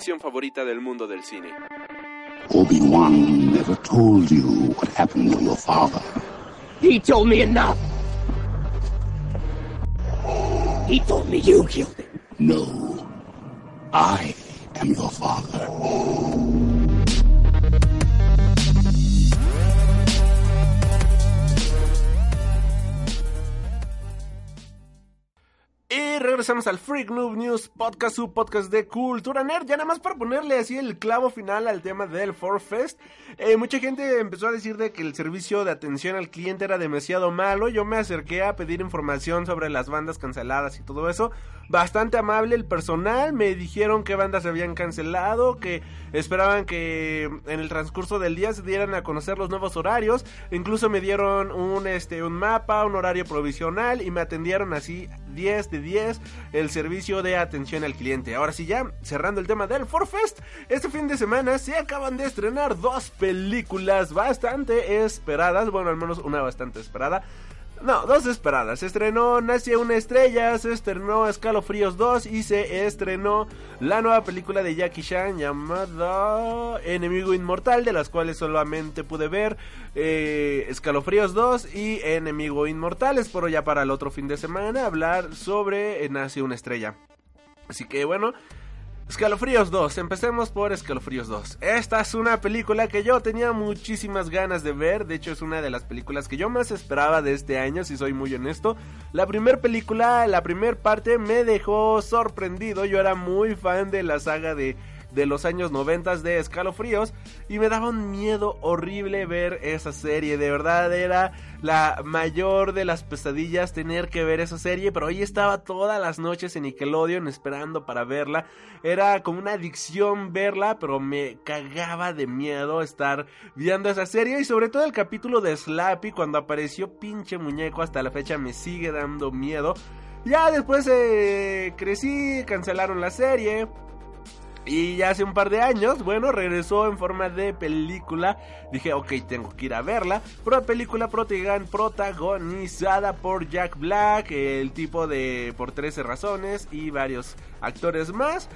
Sección favorita del mundo del cine. Obi-Wan never told you what happened to your father. He told me enough. He told me you killed him. No. I am your father. Y regresamos al Freak Noob News Podcast, su podcast de cultura nerd. Ya nada más para ponerle así el clavo final al tema del Fest. Eh, mucha gente empezó a decir de que el servicio de atención al cliente era demasiado malo. Yo me acerqué a pedir información sobre las bandas canceladas y todo eso. Bastante amable el personal. Me dijeron qué bandas se habían cancelado, que esperaban que en el transcurso del día se dieran a conocer los nuevos horarios. Incluso me dieron un, este, un mapa, un horario provisional y me atendieron así 10 de 10 el servicio de atención al cliente. Ahora sí ya, cerrando el tema del Forfest, este fin de semana se acaban de estrenar dos películas bastante esperadas, bueno, al menos una bastante esperada. No, dos esperadas. Se estrenó Nace una estrella, se estrenó Escalofríos 2 y se estrenó la nueva película de Jackie Chan llamada Enemigo Inmortal, de las cuales solamente pude ver eh, Escalofríos 2 y Enemigo Inmortal. Espero ya para el otro fin de semana hablar sobre Nace una estrella. Así que bueno, Escalofríos 2, empecemos por Escalofríos 2. Esta es una película que yo tenía muchísimas ganas de ver, de hecho es una de las películas que yo más esperaba de este año, si soy muy honesto. La primera película, la primera parte me dejó sorprendido, yo era muy fan de la saga de de los años 90 de Escalofríos y me daba un miedo horrible ver esa serie, de verdad era la mayor de las pesadillas tener que ver esa serie, pero ahí estaba todas las noches en Nickelodeon esperando para verla, era como una adicción verla, pero me cagaba de miedo estar viendo esa serie y sobre todo el capítulo de Slappy cuando apareció pinche muñeco hasta la fecha me sigue dando miedo. Ya después eh, crecí, cancelaron la serie. Y ya hace un par de años, bueno, regresó en forma de película. Dije, ok, tengo que ir a verla. Una película protagonizada por Jack Black, el tipo de Por 13 Razones y varios actores más.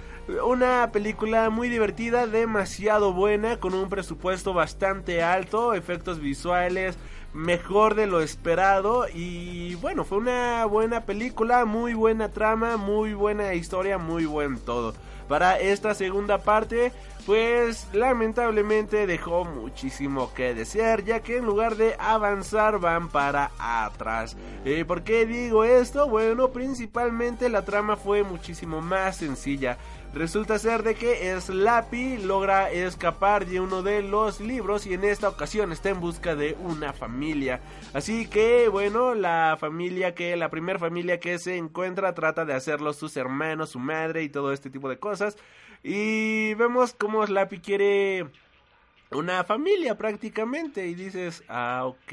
Una película muy divertida, demasiado buena, con un presupuesto bastante alto, efectos visuales mejor de lo esperado y bueno, fue una buena película, muy buena trama, muy buena historia, muy buen todo para esta segunda parte, pues lamentablemente dejó muchísimo que desear, ya que en lugar de avanzar van para atrás. Eh, ¿Por qué digo esto? Bueno, principalmente la trama fue muchísimo más sencilla. Resulta ser de que Slappy logra escapar de uno de los libros y en esta ocasión está en busca de una familia. Así que bueno, la familia que, la primera familia que se encuentra trata de hacerlo sus hermanos, su madre y todo este tipo de cosas. Y vemos cómo Slappy quiere una familia prácticamente y dices, ah, ok,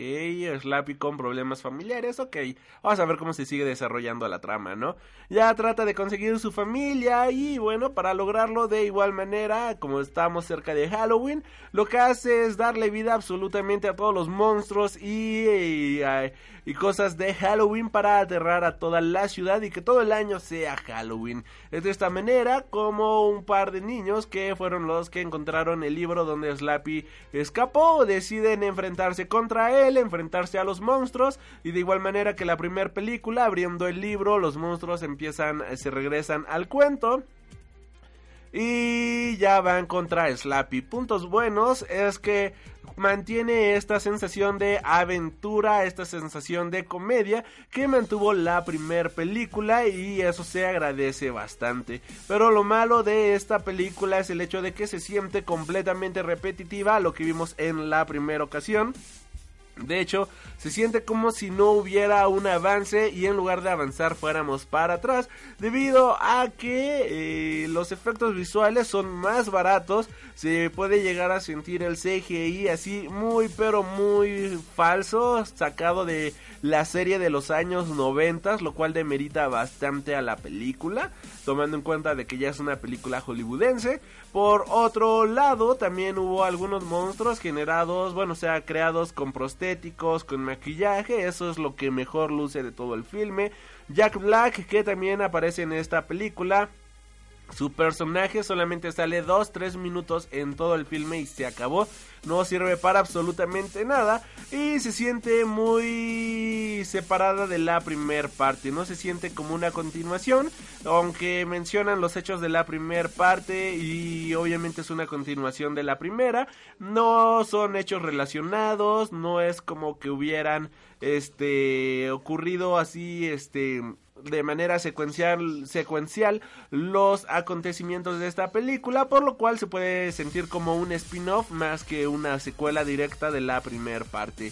Slappy con problemas familiares, ok, vamos a ver cómo se sigue desarrollando la trama, ¿no? Ya trata de conseguir su familia y bueno, para lograrlo de igual manera, como estamos cerca de Halloween, lo que hace es darle vida absolutamente a todos los monstruos y, y, cosas de Halloween para aterrar a toda la ciudad y que todo el año sea Halloween. Es de esta manera como un par de niños que fueron los que encontraron el libro donde Slappy escapó, deciden enfrentarse contra él, enfrentarse a los monstruos y de igual manera que la primera película, abriendo el libro, los monstruos empiezan, se regresan al cuento. Y ya van contra Slappy. Puntos buenos es que mantiene esta sensación de aventura, esta sensación de comedia que mantuvo la primer película y eso se agradece bastante. Pero lo malo de esta película es el hecho de que se siente completamente repetitiva a lo que vimos en la primera ocasión. De hecho, se siente como si no hubiera un avance y en lugar de avanzar fuéramos para atrás, debido a que eh, los efectos visuales son más baratos, se puede llegar a sentir el CGI así muy pero muy falso, sacado de la serie de los años 90, lo cual demerita bastante a la película, tomando en cuenta de que ya es una película hollywoodense. Por otro lado, también hubo algunos monstruos generados, bueno, o sea, creados con prostéticos, con maquillaje, eso es lo que mejor luce de todo el filme. Jack Black, que también aparece en esta película, Su personaje solamente sale 2-3 minutos en todo el filme y se acabó. No sirve para absolutamente nada. Y se siente muy separada de la primer parte. No se siente como una continuación. Aunque mencionan los hechos de la primer parte. Y obviamente es una continuación de la primera. No son hechos relacionados. No es como que hubieran este ocurrido así este de manera secuencial, secuencial los acontecimientos de esta película, por lo cual se puede sentir como un spin-off más que una secuela directa de la primera parte.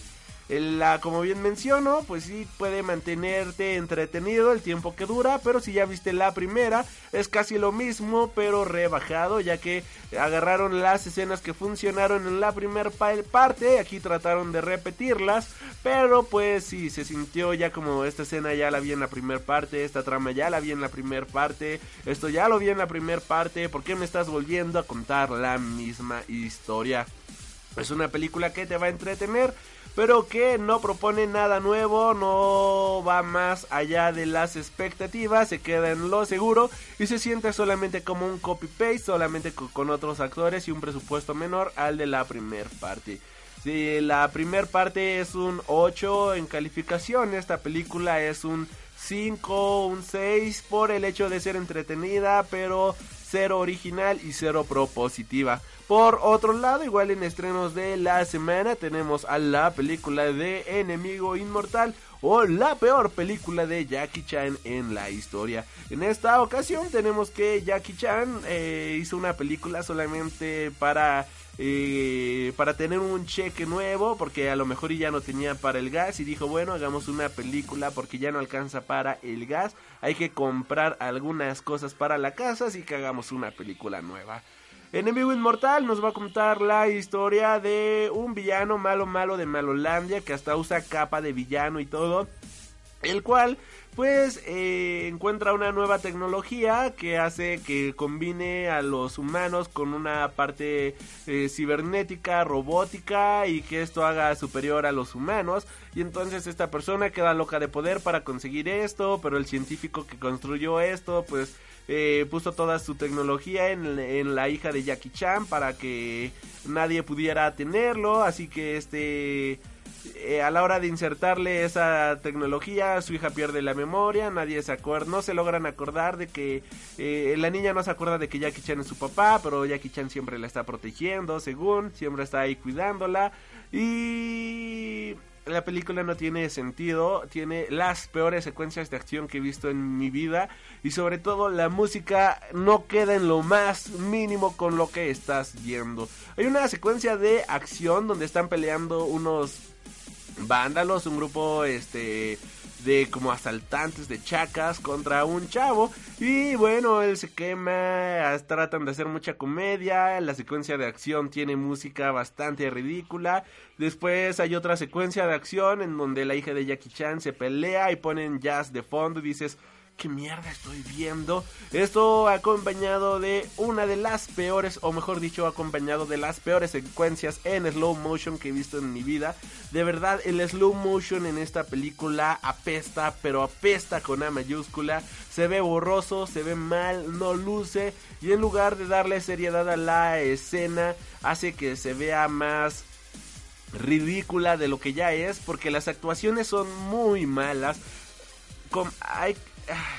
La, como bien menciono, pues sí puede mantenerte entretenido el tiempo que dura, pero si ya viste la primera, es casi lo mismo, pero rebajado, ya que agarraron las escenas que funcionaron en la primera parte, aquí trataron de repetirlas, pero pues sí, se sintió ya como esta escena ya la vi en la primera parte, esta trama ya la vi en la primera parte, esto ya lo vi en la primera parte, ¿por qué me estás volviendo a contar la misma historia? Es una película que te va a entretener, pero que no propone nada nuevo, no va más allá de las expectativas, se queda en lo seguro y se siente solamente como un copy-paste, solamente con, otros actores y un presupuesto menor al de la primer parte. Si la primer parte es un 8 en calificación, esta película es un 5, un 6 por el hecho de ser entretenida, pero cero original y cero propositiva. Por otro lado, igual en estrenos de la semana tenemos a la película de Enemigo Inmortal o la peor película de Jackie Chan en la historia. En esta ocasión tenemos que Jackie Chan eh, hizo una película solamente para eh, para tener un cheque nuevo porque a lo mejor ya no tenía para el gas y dijo bueno hagamos una película porque ya no alcanza para el gas. Hay que comprar algunas cosas para la casa así que hagamos una película nueva. Enemigo Inmortal nos va a contar la historia de un villano malo malo de Malolandia que hasta usa capa de villano y todo el cual pues eh, encuentra una nueva tecnología que hace que combine a los humanos con una parte eh, cibernética, robótica y que esto haga superior a los humanos. Y entonces esta persona queda loca de poder para conseguir esto, pero el científico que construyó esto pues eh, puso toda su tecnología en, en la hija de Jackie Chan para que nadie pudiera tenerlo. Así que este eh, a la hora de insertarle esa tecnología, su hija pierde la memoria, nadie se acuerda, no se logran acordar de que eh, la niña no se acuerda de que Jackie Chan es su papá, pero Jackie Chan siempre la está protegiendo, según, siempre está ahí cuidándola y la película no tiene sentido, tiene las peores secuencias de acción que he visto en mi vida y sobre todo la música no queda en lo más mínimo con lo que estás viendo. Hay una secuencia de acción donde están peleando unos vándalos, un grupo este de como asaltantes de chacas contra un chavo. Y bueno, él se quema, tratan de hacer mucha comedia, la secuencia de acción tiene música bastante ridícula, después hay otra secuencia de acción en donde la hija de Jackie Chan se pelea y ponen jazz de fondo y dices, ¿qué mierda estoy viendo? Esto acompañado de una de las peores, o mejor dicho, acompañado de las peores secuencias en slow motion que he visto en mi vida. De verdad, el slow motion en esta película apesta, pero apesta con A mayúscula. Se ve borroso, se ve mal, no luce. Y en lugar de darle seriedad a la escena, hace que se vea más ridícula de lo que ya es, porque las actuaciones son muy malas. hay,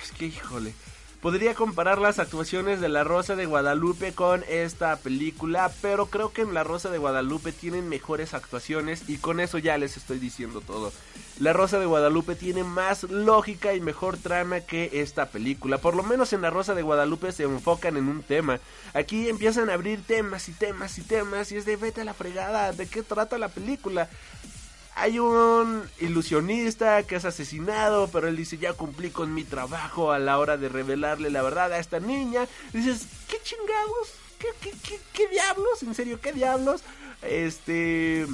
es que híjole. Podría comparar las actuaciones de La Rosa de Guadalupe con esta película, pero creo que en La Rosa de Guadalupe tienen mejores actuaciones y con eso ya les estoy diciendo todo. La Rosa de Guadalupe tiene más lógica y mejor trama que esta película. Por lo menos en La Rosa de Guadalupe se enfocan en un tema. Aquí empiezan a abrir temas y temas y temas y es de vete a la fregada, ¿de qué trata la película? Hay un ilusionista que es asesinado, pero él dice, ya cumplí con mi trabajo a la hora de revelarle la verdad a esta niña. dices, ¿qué chingados? ¿Qué, qué, qué, qué diablos? ¿En serio, qué diablos? Este...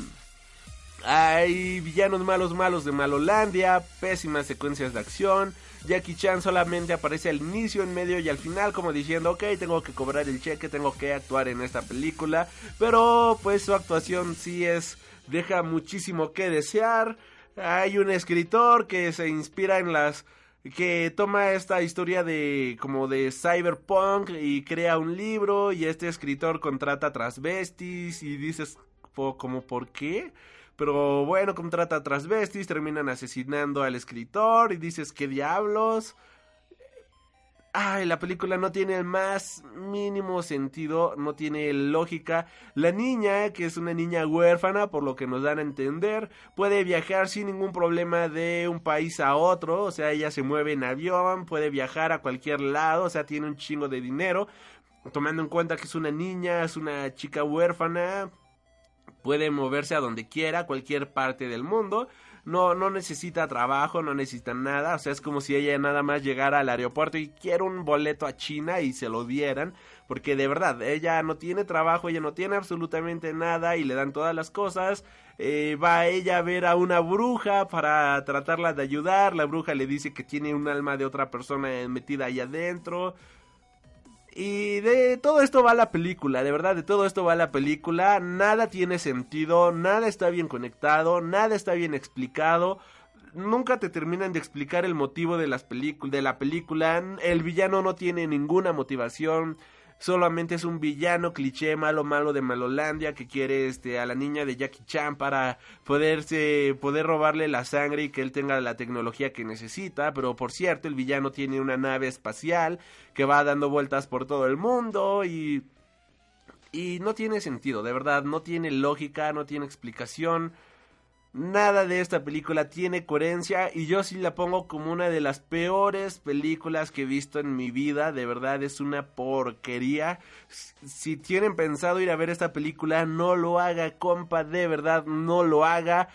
Hay villanos malos malos de Malolandia, pésimas secuencias de acción. Jackie Chan solamente aparece al inicio, en medio y al final como diciendo, ok, tengo que cobrar el cheque, tengo que actuar en esta película. Pero pues su actuación sí es deja muchísimo que desear. Hay un escritor que se inspira en las que toma esta historia de como de cyberpunk y crea un libro y este escritor contrata transvestis y dices como por qué pero bueno contrata transvestis terminan asesinando al escritor y dices qué diablos Ay, la película no tiene el más mínimo sentido, no tiene lógica. La niña, que es una niña huérfana, por lo que nos dan a entender, puede viajar sin ningún problema de un país a otro, o sea, ella se mueve en avión, puede viajar a cualquier lado, o sea, tiene un chingo de dinero, tomando en cuenta que es una niña, es una chica huérfana, puede moverse a donde quiera, cualquier parte del mundo no, no necesita trabajo, no necesita nada, o sea, es como si ella nada más llegara al aeropuerto y quiere un boleto a China y se lo dieran, porque de verdad, ella no tiene trabajo, ella no tiene absolutamente nada y le dan todas las cosas, eh, va ella a ver a una bruja para tratarla de ayudar, la bruja le dice que tiene un alma de otra persona metida ahí adentro, y de todo esto va la película, de verdad, de todo esto va la película. Nada tiene sentido, nada está bien conectado, nada está bien explicado. Nunca te terminan de explicar el motivo de, las de la película. El villano no tiene ninguna motivación solamente es un villano cliché malo malo de Malolandia que quiere este a la niña de Jackie Chan para poderse poder robarle la sangre y que él tenga la tecnología que necesita, pero por cierto, el villano tiene una nave espacial que va dando vueltas por todo el mundo y y no tiene sentido, de verdad, no tiene lógica, no tiene explicación. Nada de esta película tiene coherencia y yo sí la pongo como una de las peores películas que he visto en mi vida. De verdad es una porquería. Si tienen pensado ir a ver esta película, no lo haga, compa. De verdad, no lo haga.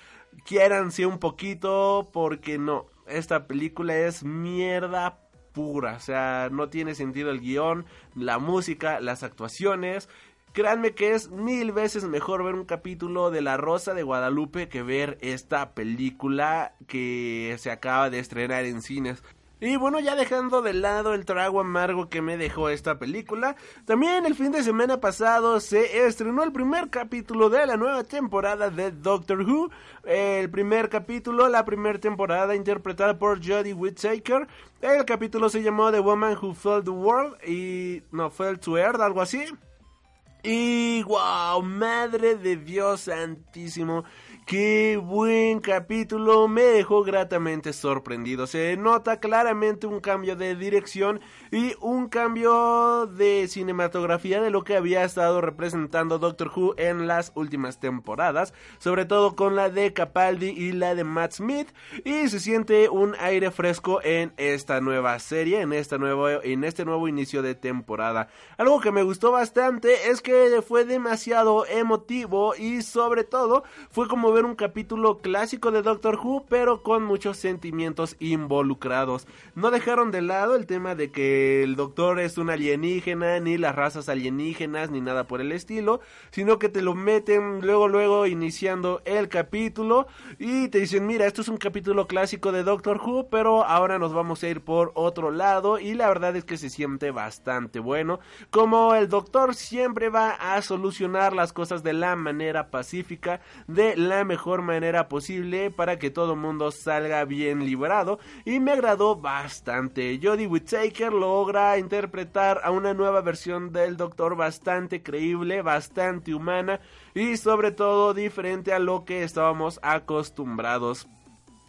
Quiéranse un poquito porque no. Esta película es mierda pura. O sea, no tiene sentido el guion, la música, las actuaciones. Créanme que es mil veces mejor ver un capítulo de La Rosa de Guadalupe que ver esta película que se acaba de estrenar en cines. Y bueno, ya dejando de lado el trago amargo que me dejó esta película, también el fin de semana pasado se estrenó el primer capítulo de la nueva temporada de Doctor Who. El primer capítulo, la primera temporada interpretada por Jodie Whittaker. El capítulo se llamó The Woman Who Fell the World y no, Fell to Earth, algo así. Y wow, madre de Dios santísimo. Qué buen capítulo, me dejó gratamente sorprendido. Se nota claramente un cambio de dirección y un cambio de cinematografía de lo que había estado representando Doctor Who en las últimas temporadas, sobre todo con la de Capaldi y la de Matt Smith, y se siente un aire fresco en esta nueva serie, en, esta nuevo, en este nuevo inicio de temporada. Algo que me gustó bastante es que fue demasiado emotivo y sobre todo fue como ver un capítulo clásico de Doctor Who, pero con muchos sentimientos involucrados. No dejaron de lado el tema de que el Doctor es un alienígena, ni las razas alienígenas, ni nada por el estilo, sino que te lo meten luego, luego iniciando el capítulo y te dicen, mira, esto es un capítulo clásico de Doctor Who, pero ahora nos vamos a ir por otro lado y la verdad es que se siente bastante bueno, como el Doctor siempre va a solucionar las cosas de la manera pacífica, de la mejor manera posible para que todo mundo salga bien librado y me agradó bastante. Jodie Whittaker logra interpretar a una nueva versión del Doctor bastante creíble, bastante humana y sobre todo diferente a lo que estábamos acostumbrados.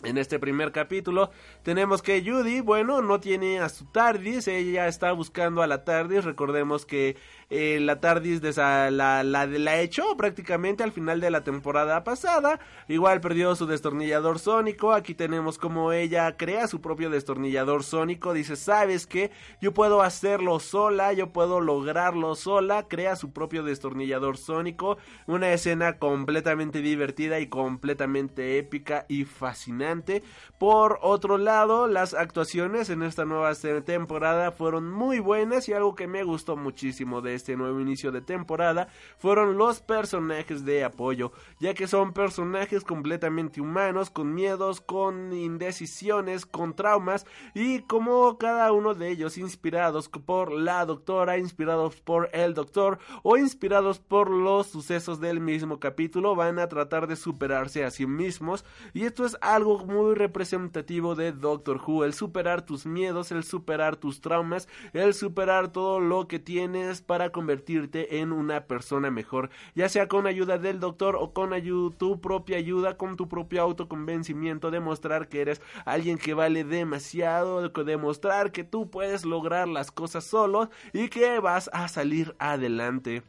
En este primer capítulo tenemos que Judy, bueno, no tiene a su TARDIS, ella está buscando a la TARDIS, recordemos que eh, la TARDIS de la, la, la echó prácticamente al final de la temporada pasada. Igual perdió su destornillador sónico. Aquí tenemos como ella crea su propio destornillador sónico. Dice, ¿sabes qué? Yo puedo hacerlo sola, yo puedo lograrlo sola. Crea su propio destornillador sónico. Una escena completamente divertida y completamente épica y fascinante. Por otro lado, las actuaciones en esta nueva temporada fueron muy buenas y algo que me gustó muchísimo de este nuevo inicio de temporada fueron los personajes de apoyo, ya que son personajes completamente humanos, con miedos, con indecisiones, con traumas y como cada uno de ellos inspirados por la doctora, inspirados por el doctor o inspirados por los sucesos del mismo capítulo van a tratar de superarse a sí mismos y esto es algo muy representativo de Doctor Who, el superar tus miedos, el superar tus traumas, el superar todo lo que tienes para convertirte en una persona mejor, ya sea con ayuda del doctor o con tu propia ayuda, con tu propio autoconvencimiento, demostrar que eres alguien que vale demasiado, demostrar que tú puedes lograr las cosas solo y que vas a salir adelante.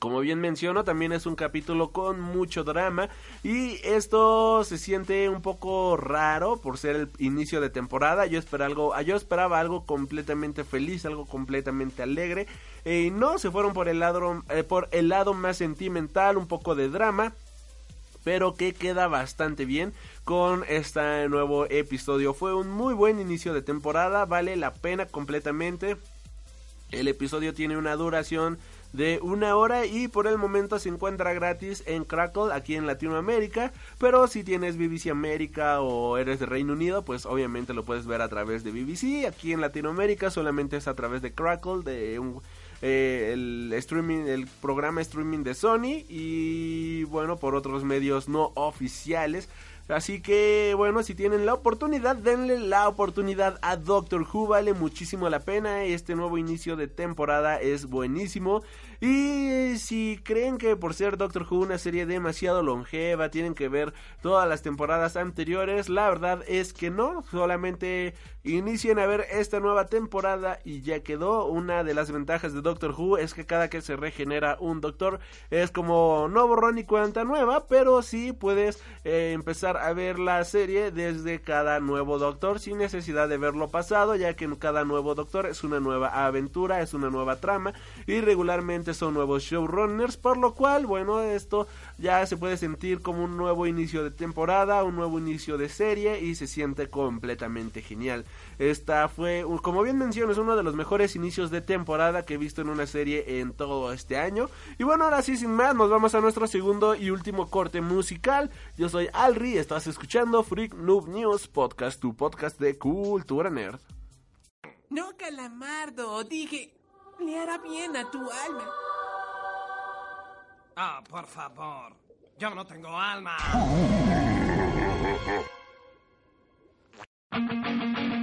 Como bien menciono, también es un capítulo con mucho drama y esto se siente un poco raro por ser el inicio de temporada. Yo esperaba algo, yo esperaba algo completamente feliz, algo completamente alegre y no se fueron por el lado, eh, por el lado más sentimental, un poco de drama, pero que queda bastante bien con este nuevo episodio. Fue un muy buen inicio de temporada, vale la pena completamente. El episodio tiene una duración de una hora y por el momento se encuentra gratis en Crackle aquí en Latinoamérica, pero si tienes BBC América o eres de Reino Unido, pues obviamente lo puedes ver a través de BBC, aquí en Latinoamérica solamente es a través de Crackle, de eh, el streaming, el programa streaming de Sony. Y bueno, por otros medios no oficiales. Así que bueno, si tienen la oportunidad, denle la oportunidad a Doctor Who, vale muchísimo la pena. Este nuevo inicio de temporada es buenísimo. Y si creen que por ser Doctor Who una serie demasiado longeva, tienen que ver todas las temporadas anteriores, la verdad es que no, solamente inicien a ver esta nueva temporada y ya quedó. Una de las ventajas de Doctor Who es que cada que se regenera un doctor es como no borrón ni cuenta nueva, pero sí puedes eh, empezar a ver la serie desde cada nuevo doctor sin necesidad de verlo pasado, ya que cada nuevo doctor es una nueva aventura, es una nueva trama y regularmente son nuevos showrunners, por lo cual, bueno, esto ya se puede sentir como un nuevo inicio de temporada, un nuevo inicio de serie y se siente completamente genial. Esta fue, como bien menciono, es uno de los mejores inicios de temporada que he visto en una serie en todo este año. Y bueno, ahora sí, sin más, nos vamos a nuestro segundo y último corte musical. Yo soy Alri, estás escuchando Freak Noob News Podcast, tu podcast de cultura nerd. No, calamardo, dije, le hará bien a tu alma. Ah, por favor. Yo no tengo alma.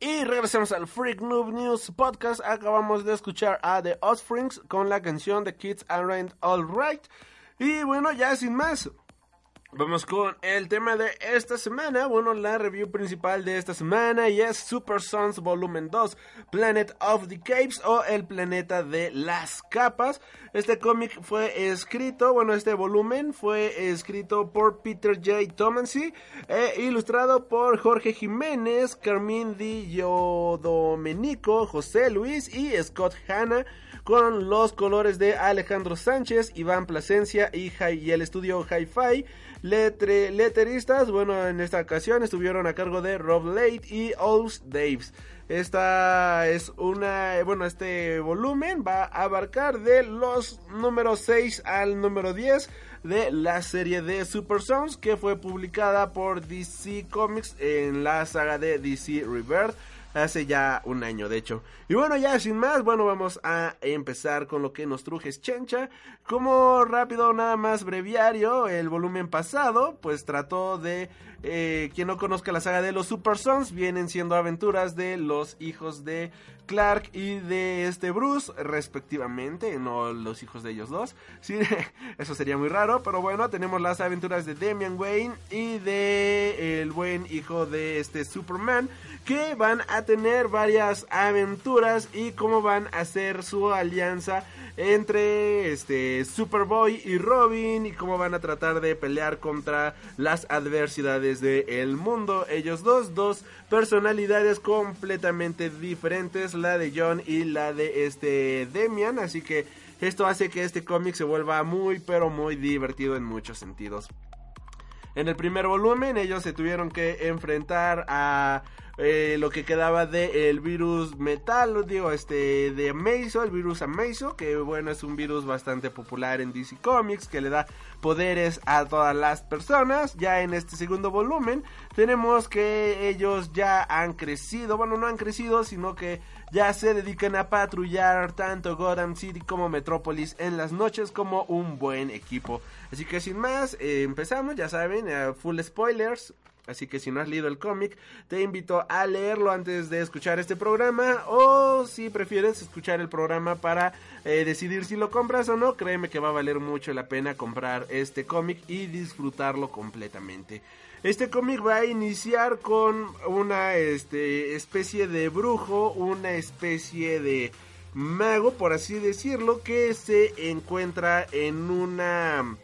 Y regresamos al Freak Noob News Podcast. Acabamos de escuchar a The Offsprings con la canción The Kids Aren't Alright. Y bueno, ya sin más. Vamos con el tema de esta semana, bueno, la review principal de esta semana y es Super Sons Volumen 2, Planet of the Capes o El Planeta de las Capas. Este cómic fue escrito, bueno, este volumen fue escrito por Peter J. Tomancy e ilustrado por Jorge Jiménez, Carmín Di Domenico, José Luis y Scott Hanna con los colores de Alejandro Sánchez, Iván Plasencia y el estudio Hi-Fi. Letre, letteristas, bueno, en esta ocasión estuvieron a cargo de Rob Late y Ols Daves. Esta es una, bueno, este volumen va a abarcar de los números 6 al número 10 de la serie de Super Sons que fue publicada por DC Comics en la saga de DC Rebirth hace ya un año, de hecho. Y bueno, ya sin más, bueno, vamos a empezar con lo que nos trujes Chencha. Como rápido, nada más breviario, el volumen pasado, pues trató de, eh, quien no conozca la saga de los Super Sons, vienen siendo aventuras de los hijos de Clark y de este Bruce, respectivamente, no los hijos de ellos dos. Sí, eso sería muy raro, pero bueno, tenemos las aventuras de Damian Wayne y de el buen hijo de este Superman, que van a tener varias aventuras y cómo van a hacer su alianza entre este Superboy y Robin y cómo van a tratar de pelear contra las adversidades del mundo. Ellos dos, dos personalidades completamente diferentes, la de John y la de este Demian, así que esto hace que este cómic se vuelva muy pero muy divertido en muchos sentidos. En el primer volumen ellos se tuvieron que enfrentar a eh, lo que quedaba de el virus metal, digo, este, de Amazo, el virus Amazo, que bueno, es un virus bastante popular en DC Comics, que le da poderes a todas las personas. Ya en este segundo volumen tenemos que ellos ya han crecido, bueno, no han crecido, sino que ya se dedican a patrullar tanto Gotham City como Metrópolis en las noches como un buen equipo. Así que sin más, eh, empezamos, ya saben, full spoilers. Así que si no has leído el cómic, te invito a leerlo antes de escuchar este programa. O si prefieres escuchar el programa para eh, decidir si lo compras o no, créeme que va a valer mucho la pena comprar este cómic y disfrutarlo completamente. Este cómic va a iniciar con una este, especie de brujo, una especie de mago, por así decirlo, que se encuentra en una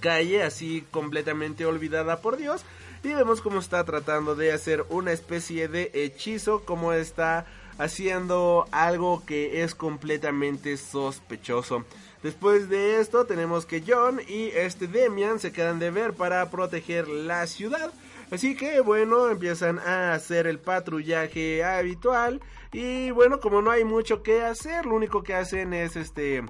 calle así completamente olvidada por Dios y vemos cómo está tratando de hacer una especie de hechizo, como está haciendo algo que es completamente sospechoso. Después de esto tenemos que John y este Demian se quedan de ver para proteger la ciudad. Así que bueno, empiezan a hacer el patrullaje habitual y bueno, como no hay mucho que hacer, lo único que hacen es este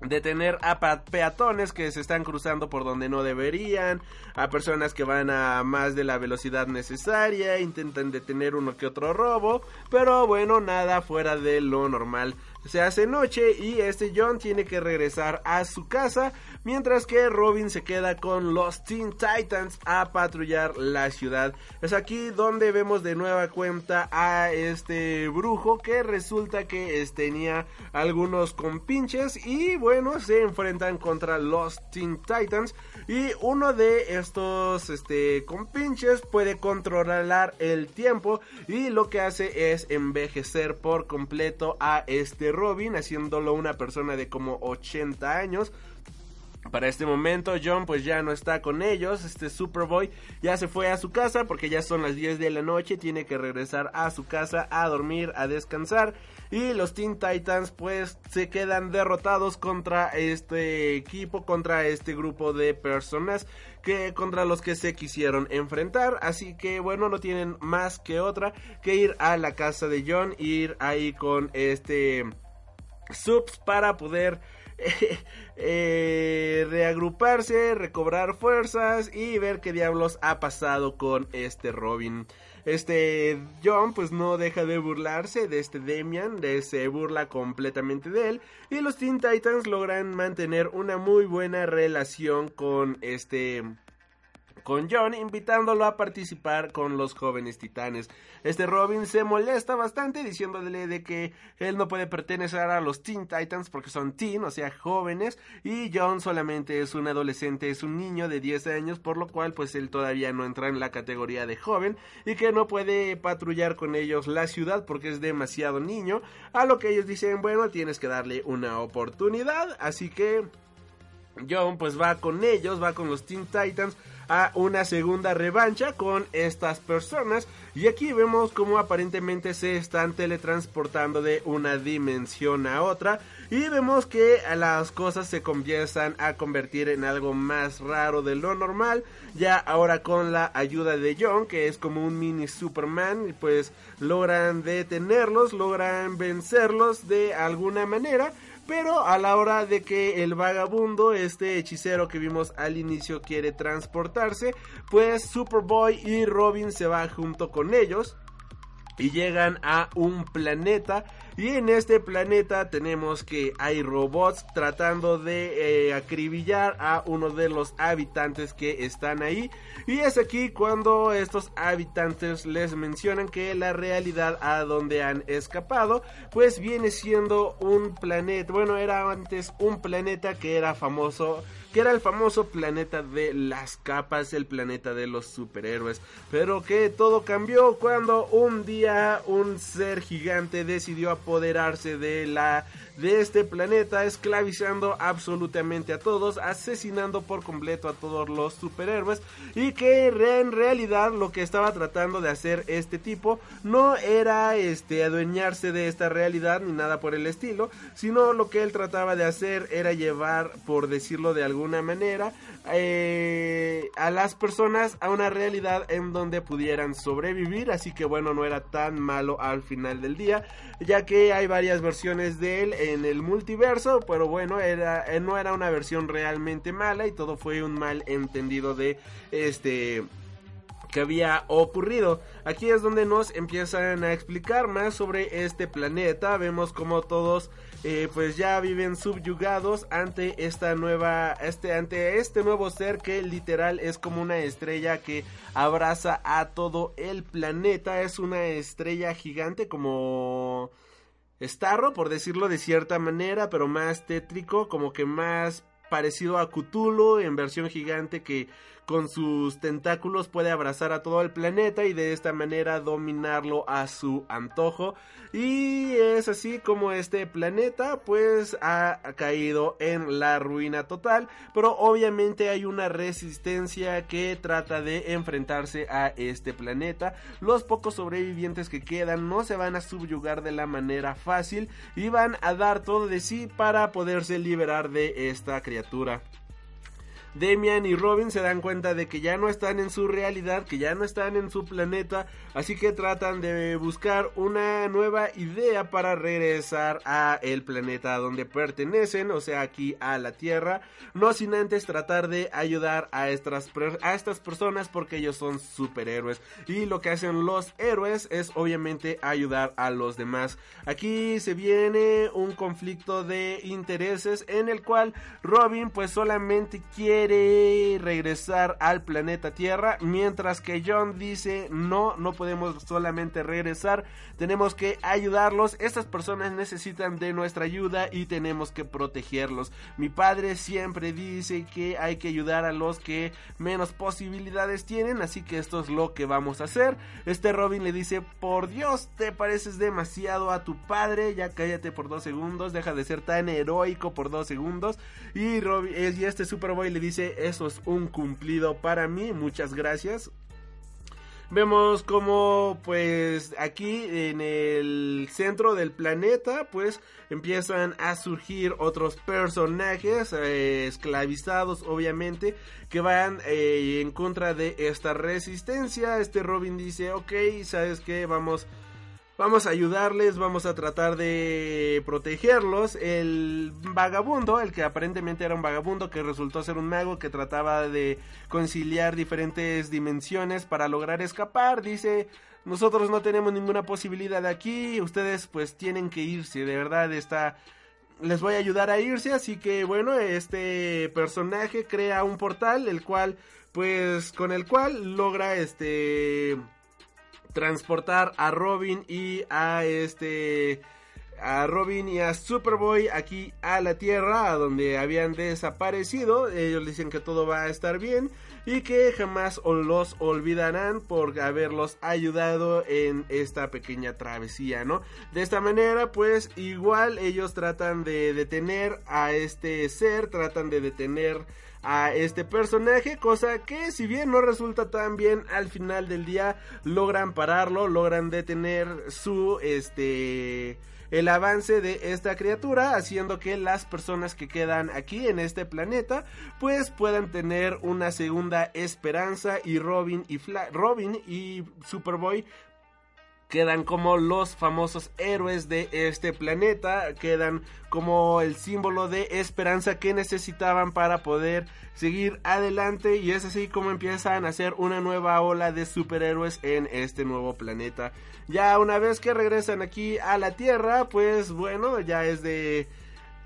detener a peatones que se están cruzando por donde no deberían, a personas que van a más de la velocidad necesaria, intentan detener uno que otro robo, pero bueno, nada fuera de lo normal. Se hace noche y este John tiene que regresar a su casa, mientras que Robin se queda con los Teen Titans a patrullar la ciudad. Es aquí donde vemos de nueva cuenta a este brujo que resulta que tenía algunos compinches y bueno, se enfrentan contra los Teen Titans y uno de estos este, compinches puede controlar el tiempo y lo que hace es envejecer por completo a este Robin, haciéndolo una persona de como 80 años. Para este momento John pues ya no está con ellos, este Superboy ya se fue a su casa porque ya son las 10 de la noche, tiene que regresar a su casa a dormir, a descansar y los Teen Titans pues se quedan derrotados contra este equipo, contra este grupo de personas que contra los que se quisieron enfrentar, así que bueno, no tienen más que otra que ir a la casa de John, ir ahí con este Subs para poder eh, reagruparse, recobrar fuerzas y ver qué diablos ha pasado con este Robin. este John pues no deja de burlarse de este Damian, de, se burla completamente de él y los Teen Titans logran mantener una muy buena relación con este con John invitándolo a participar con los jóvenes titanes. Este Robin se molesta bastante diciéndole de que él no puede pertenecer a los Teen Titans porque son teen, o sea, jóvenes, y John solamente es un adolescente, es un niño de 10 años, por lo cual pues él todavía no entra en la categoría de joven y que no puede patrullar con ellos la ciudad porque es demasiado niño, a lo que ellos dicen, bueno, tienes que darle una oportunidad, así que John pues va con ellos, va con los Teen Titans a una segunda revancha con estas personas. Y aquí vemos como aparentemente se están teletransportando de una dimensión a otra. Y vemos que las cosas se comienzan a convertir en algo más raro de lo normal. Ya ahora con la ayuda de John que es como un mini Superman pues logran detenerlos logran vencerlos de alguna manera pero a la hora de que el vagabundo, este hechicero que vimos al inicio, quiere transportarse, pues Superboy y Robin se va junto con ellos y llegan a un planeta. Y en este planeta tenemos que hay robots tratando de eh, acribillar a uno de los habitantes que están ahí. Y es aquí cuando estos habitantes les mencionan que la realidad a donde han escapado pues viene siendo un planeta bueno era antes un planeta que era famoso que era el famoso planeta de las capas, el planeta de los superhéroes, pero que todo cambió cuando un día un ser gigante decidió apoderarse de la de este planeta, esclavizando absolutamente a todos, asesinando por completo a todos los superhéroes y que en realidad lo que estaba tratando de hacer este tipo no era este adueñarse de esta realidad ni nada por el estilo, sino lo que él trataba de hacer era llevar, por decirlo de alguna manera, eh, a las personas a una realidad en donde pudieran sobrevivir, así que bueno, no era tan malo al final del día, ya que hay varias versiones de él en el multiverso, pero bueno, era, eh, no era una versión realmente mala y todo fue un mal entendido de este que había ocurrido. Aquí es donde nos empiezan a explicar más sobre este planeta. Vemos como todos eh, pues ya viven subyugados ante esta nueva, este, ante este nuevo ser que literal es como una estrella que abraza a todo el planeta. Es una estrella gigante como Starro, por decirlo de cierta manera, pero más tétrico, como que más parecido a Cthulhu en versión gigante que con sus tentáculos puede abrazar a todo el planeta y de esta manera dominarlo a su antojo. Y es así como este planeta pues ha caído en la ruina total. Pero obviamente hay una resistencia que trata de enfrentarse a este planeta. Los pocos sobrevivientes que quedan no se van a subyugar de la manera fácil y van a dar todo de sí para poderse liberar de esta criatura. Demian y Robin se dan cuenta de que ya no están en su realidad, que ya no están en su planeta, así que tratan de buscar una nueva idea para regresar a el planeta donde pertenecen, o sea, aquí a la Tierra, no sin antes tratar de ayudar a estas, a estas personas porque ellos son superhéroes y lo que hacen los héroes es obviamente ayudar a los demás. Aquí se viene un conflicto de intereses en el cual Robin pues solamente quiere regresar al planeta Tierra, mientras que John dice no, no podemos solamente regresar, tenemos que ayudarlos, estas personas necesitan de nuestra ayuda y tenemos que protegerlos. Mi padre siempre dice que hay que ayudar a los que menos posibilidades tienen, así que esto es lo que vamos a hacer. Este Robin le dice, por Dios, te pareces demasiado a tu padre, ya cállate por dos segundos, deja de ser tan heroico por dos segundos. Y, Robin, y este Superboy le dice, eso es un cumplido para mí, muchas gracias. Vemos como pues aquí en el centro del planeta pues empiezan a surgir otros personajes eh, esclavizados obviamente que van eh, en contra de esta resistencia. Este Robin dice ok, sabes que vamos Vamos a ayudarles, vamos a tratar de protegerlos. El vagabundo, el que aparentemente era un vagabundo que resultó ser un mago que trataba de conciliar diferentes dimensiones para lograr escapar, dice, nosotros no tenemos ninguna posibilidad aquí, ustedes pues tienen que irse, de verdad está les voy a ayudar a irse, así que bueno, este personaje crea un portal el cual pues con el cual logra este transportar a Robin y a este a Robin y a Superboy aquí a la Tierra, a donde habían desaparecido. Ellos dicen que todo va a estar bien y que jamás los olvidarán por haberlos ayudado en esta pequeña travesía, ¿no? De esta manera, pues igual ellos tratan de detener a este ser, tratan de detener a este personaje, cosa que si bien no resulta tan bien al final del día logran pararlo, logran detener su este el avance de esta criatura, haciendo que las personas que quedan aquí en este planeta, pues puedan tener una segunda esperanza y Robin y Robin y Superboy quedan como los famosos héroes de este planeta, quedan como el símbolo de esperanza que necesitaban para poder seguir adelante y es así como empiezan a hacer una nueva ola de superhéroes en este nuevo planeta. Ya una vez que regresan aquí a la Tierra, pues bueno, ya es de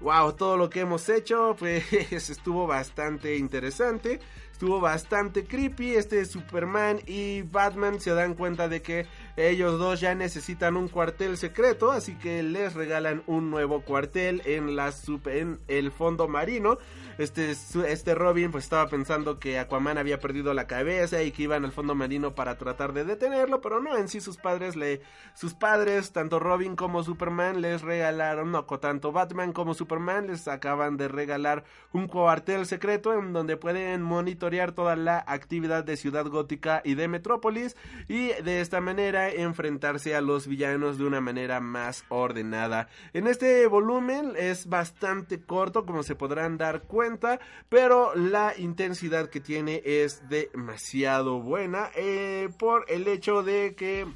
wow, todo lo que hemos hecho, pues estuvo bastante interesante estuvo bastante creepy. Este Superman y Batman se dan cuenta de que ellos dos ya necesitan un cuartel secreto, así que les regalan un nuevo cuartel en la en el fondo marino. Este, este Robin pues estaba pensando que Aquaman había perdido la cabeza y que iban al fondo marino para tratar de detenerlo, pero no, en sí sus padres le, sus padres, tanto Robin como Superman les regalaron, no, tanto Batman como Superman les acaban de regalar un cuartel secreto en donde pueden monitorear toda la actividad de Ciudad Gótica y de Metrópolis y de esta manera enfrentarse a los villanos de una manera más ordenada. En este volumen es bastante corto, como se podrán dar cuenta pero la intensidad que tiene es demasiado buena eh, por el hecho de que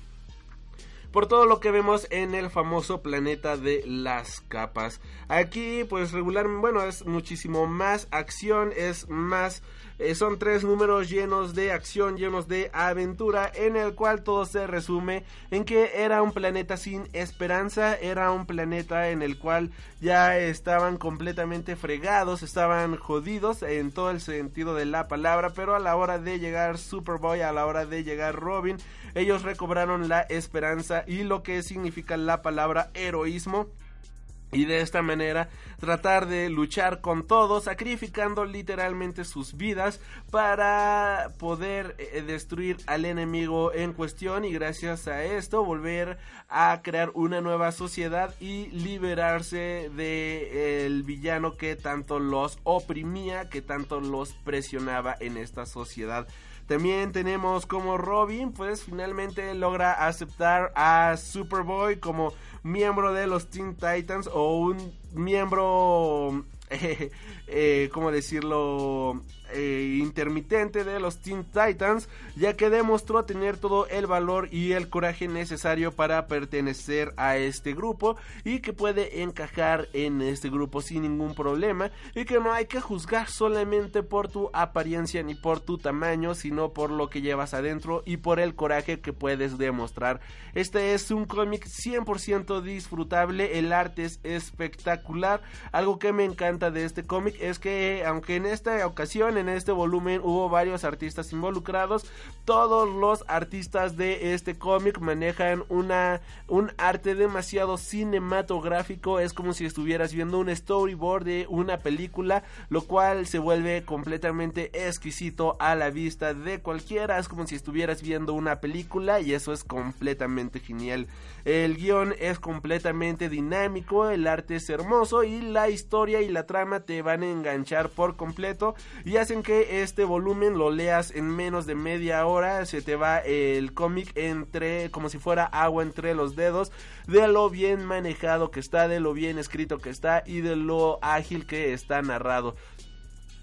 por todo lo que vemos en el famoso planeta de las capas. Aquí pues regular, bueno, es muchísimo más acción, es más eh, son tres números llenos de acción, llenos de aventura, en el cual todo se resume en que era un planeta sin esperanza, era un planeta en el cual ya estaban completamente fregados, estaban jodidos en todo el sentido de la palabra, pero a la hora de llegar Superboy, a la hora de llegar Robin, ellos recobraron la esperanza y lo que significa la palabra heroísmo y de esta manera tratar de luchar con todo, sacrificando literalmente sus vidas para poder eh, destruir al enemigo en cuestión y gracias a esto volver a crear una nueva sociedad y liberarse de el villano que tanto los oprimía, que tanto los presionaba en esta sociedad. También tenemos como Robin, pues finalmente logra aceptar a Superboy como miembro de los Teen Titans o un miembro, eh, eh, ¿cómo decirlo? Eh, intermitente de los Teen Titans, ya que demostró tener todo el valor y el coraje necesario para pertenecer a este grupo y que puede encajar en este grupo sin ningún problema y que no hay que juzgar solamente por tu apariencia ni por tu tamaño, sino por lo que llevas adentro y por el coraje que puedes demostrar. Este es un cómic 100% disfrutable, el arte es espectacular, algo que me encanta de este cómic es que aunque en esta ocasión en este volumen hubo varios artistas involucrados. Todos los artistas de este cómic manejan una un arte demasiado cinematográfico. Es como si estuvieras viendo un storyboard de una película, lo cual se vuelve completamente exquisito a la vista de cualquiera. Es como si estuvieras viendo una película y eso es completamente genial. El guion es completamente dinámico, el arte es hermoso y la historia y la trama te van a enganchar por completo y hacen que este volumen lo leas en menos de media hora, se te va el cómic entre como si fuera agua entre los dedos de lo bien manejado que está, de lo bien escrito que está y de lo ágil que está narrado.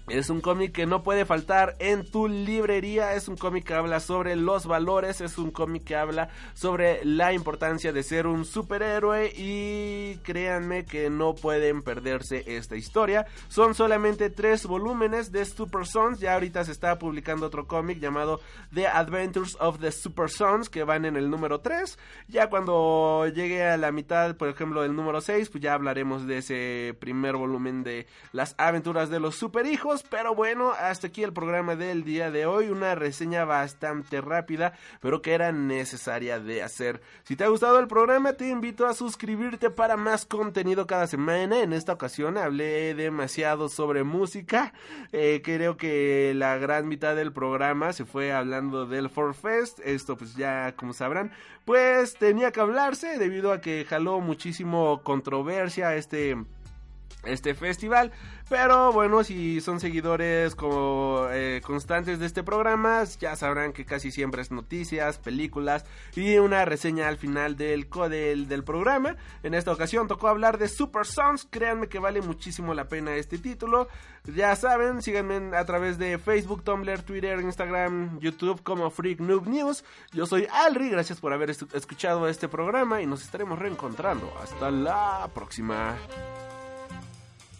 Es un cómic que no puede faltar en tu librería, es un cómic que habla sobre los valores, es un cómic que habla sobre la importancia de ser un superhéroe y créanme que no pueden perderse esta historia. Son solamente tres volúmenes de Super Sons, ya ahorita se está publicando otro cómic llamado The Adventures of the Super Sons que van en el número 3. Ya cuando llegue a la mitad, por ejemplo, del número 6, pues ya hablaremos de ese primer volumen de las aventuras de los superhijos pero bueno, hasta aquí el programa del día de hoy. Una reseña bastante rápida, pero que era necesaria de hacer. Si te ha gustado el programa, te invito a suscribirte para más contenido cada semana. En esta ocasión hablé demasiado sobre música. Eh, creo que la gran mitad del programa se fue hablando del Fest. Esto pues ya como sabrán, pues tenía que hablarse debido a que jaló muchísimo controversia este este festival. Pero bueno, si son seguidores como eh, constantes de este programa, ya sabrán que casi siempre es noticias, películas y una reseña al final del, del, del programa. En esta ocasión tocó hablar de Super Sons. Créanme que vale muchísimo la pena este título. Ya saben, síganme a través de Facebook, Tumblr, Twitter, Instagram, YouTube como Freak Noob News. Yo soy Alri, gracias por haber escuchado este programa y nos estaremos reencontrando. Hasta la próxima.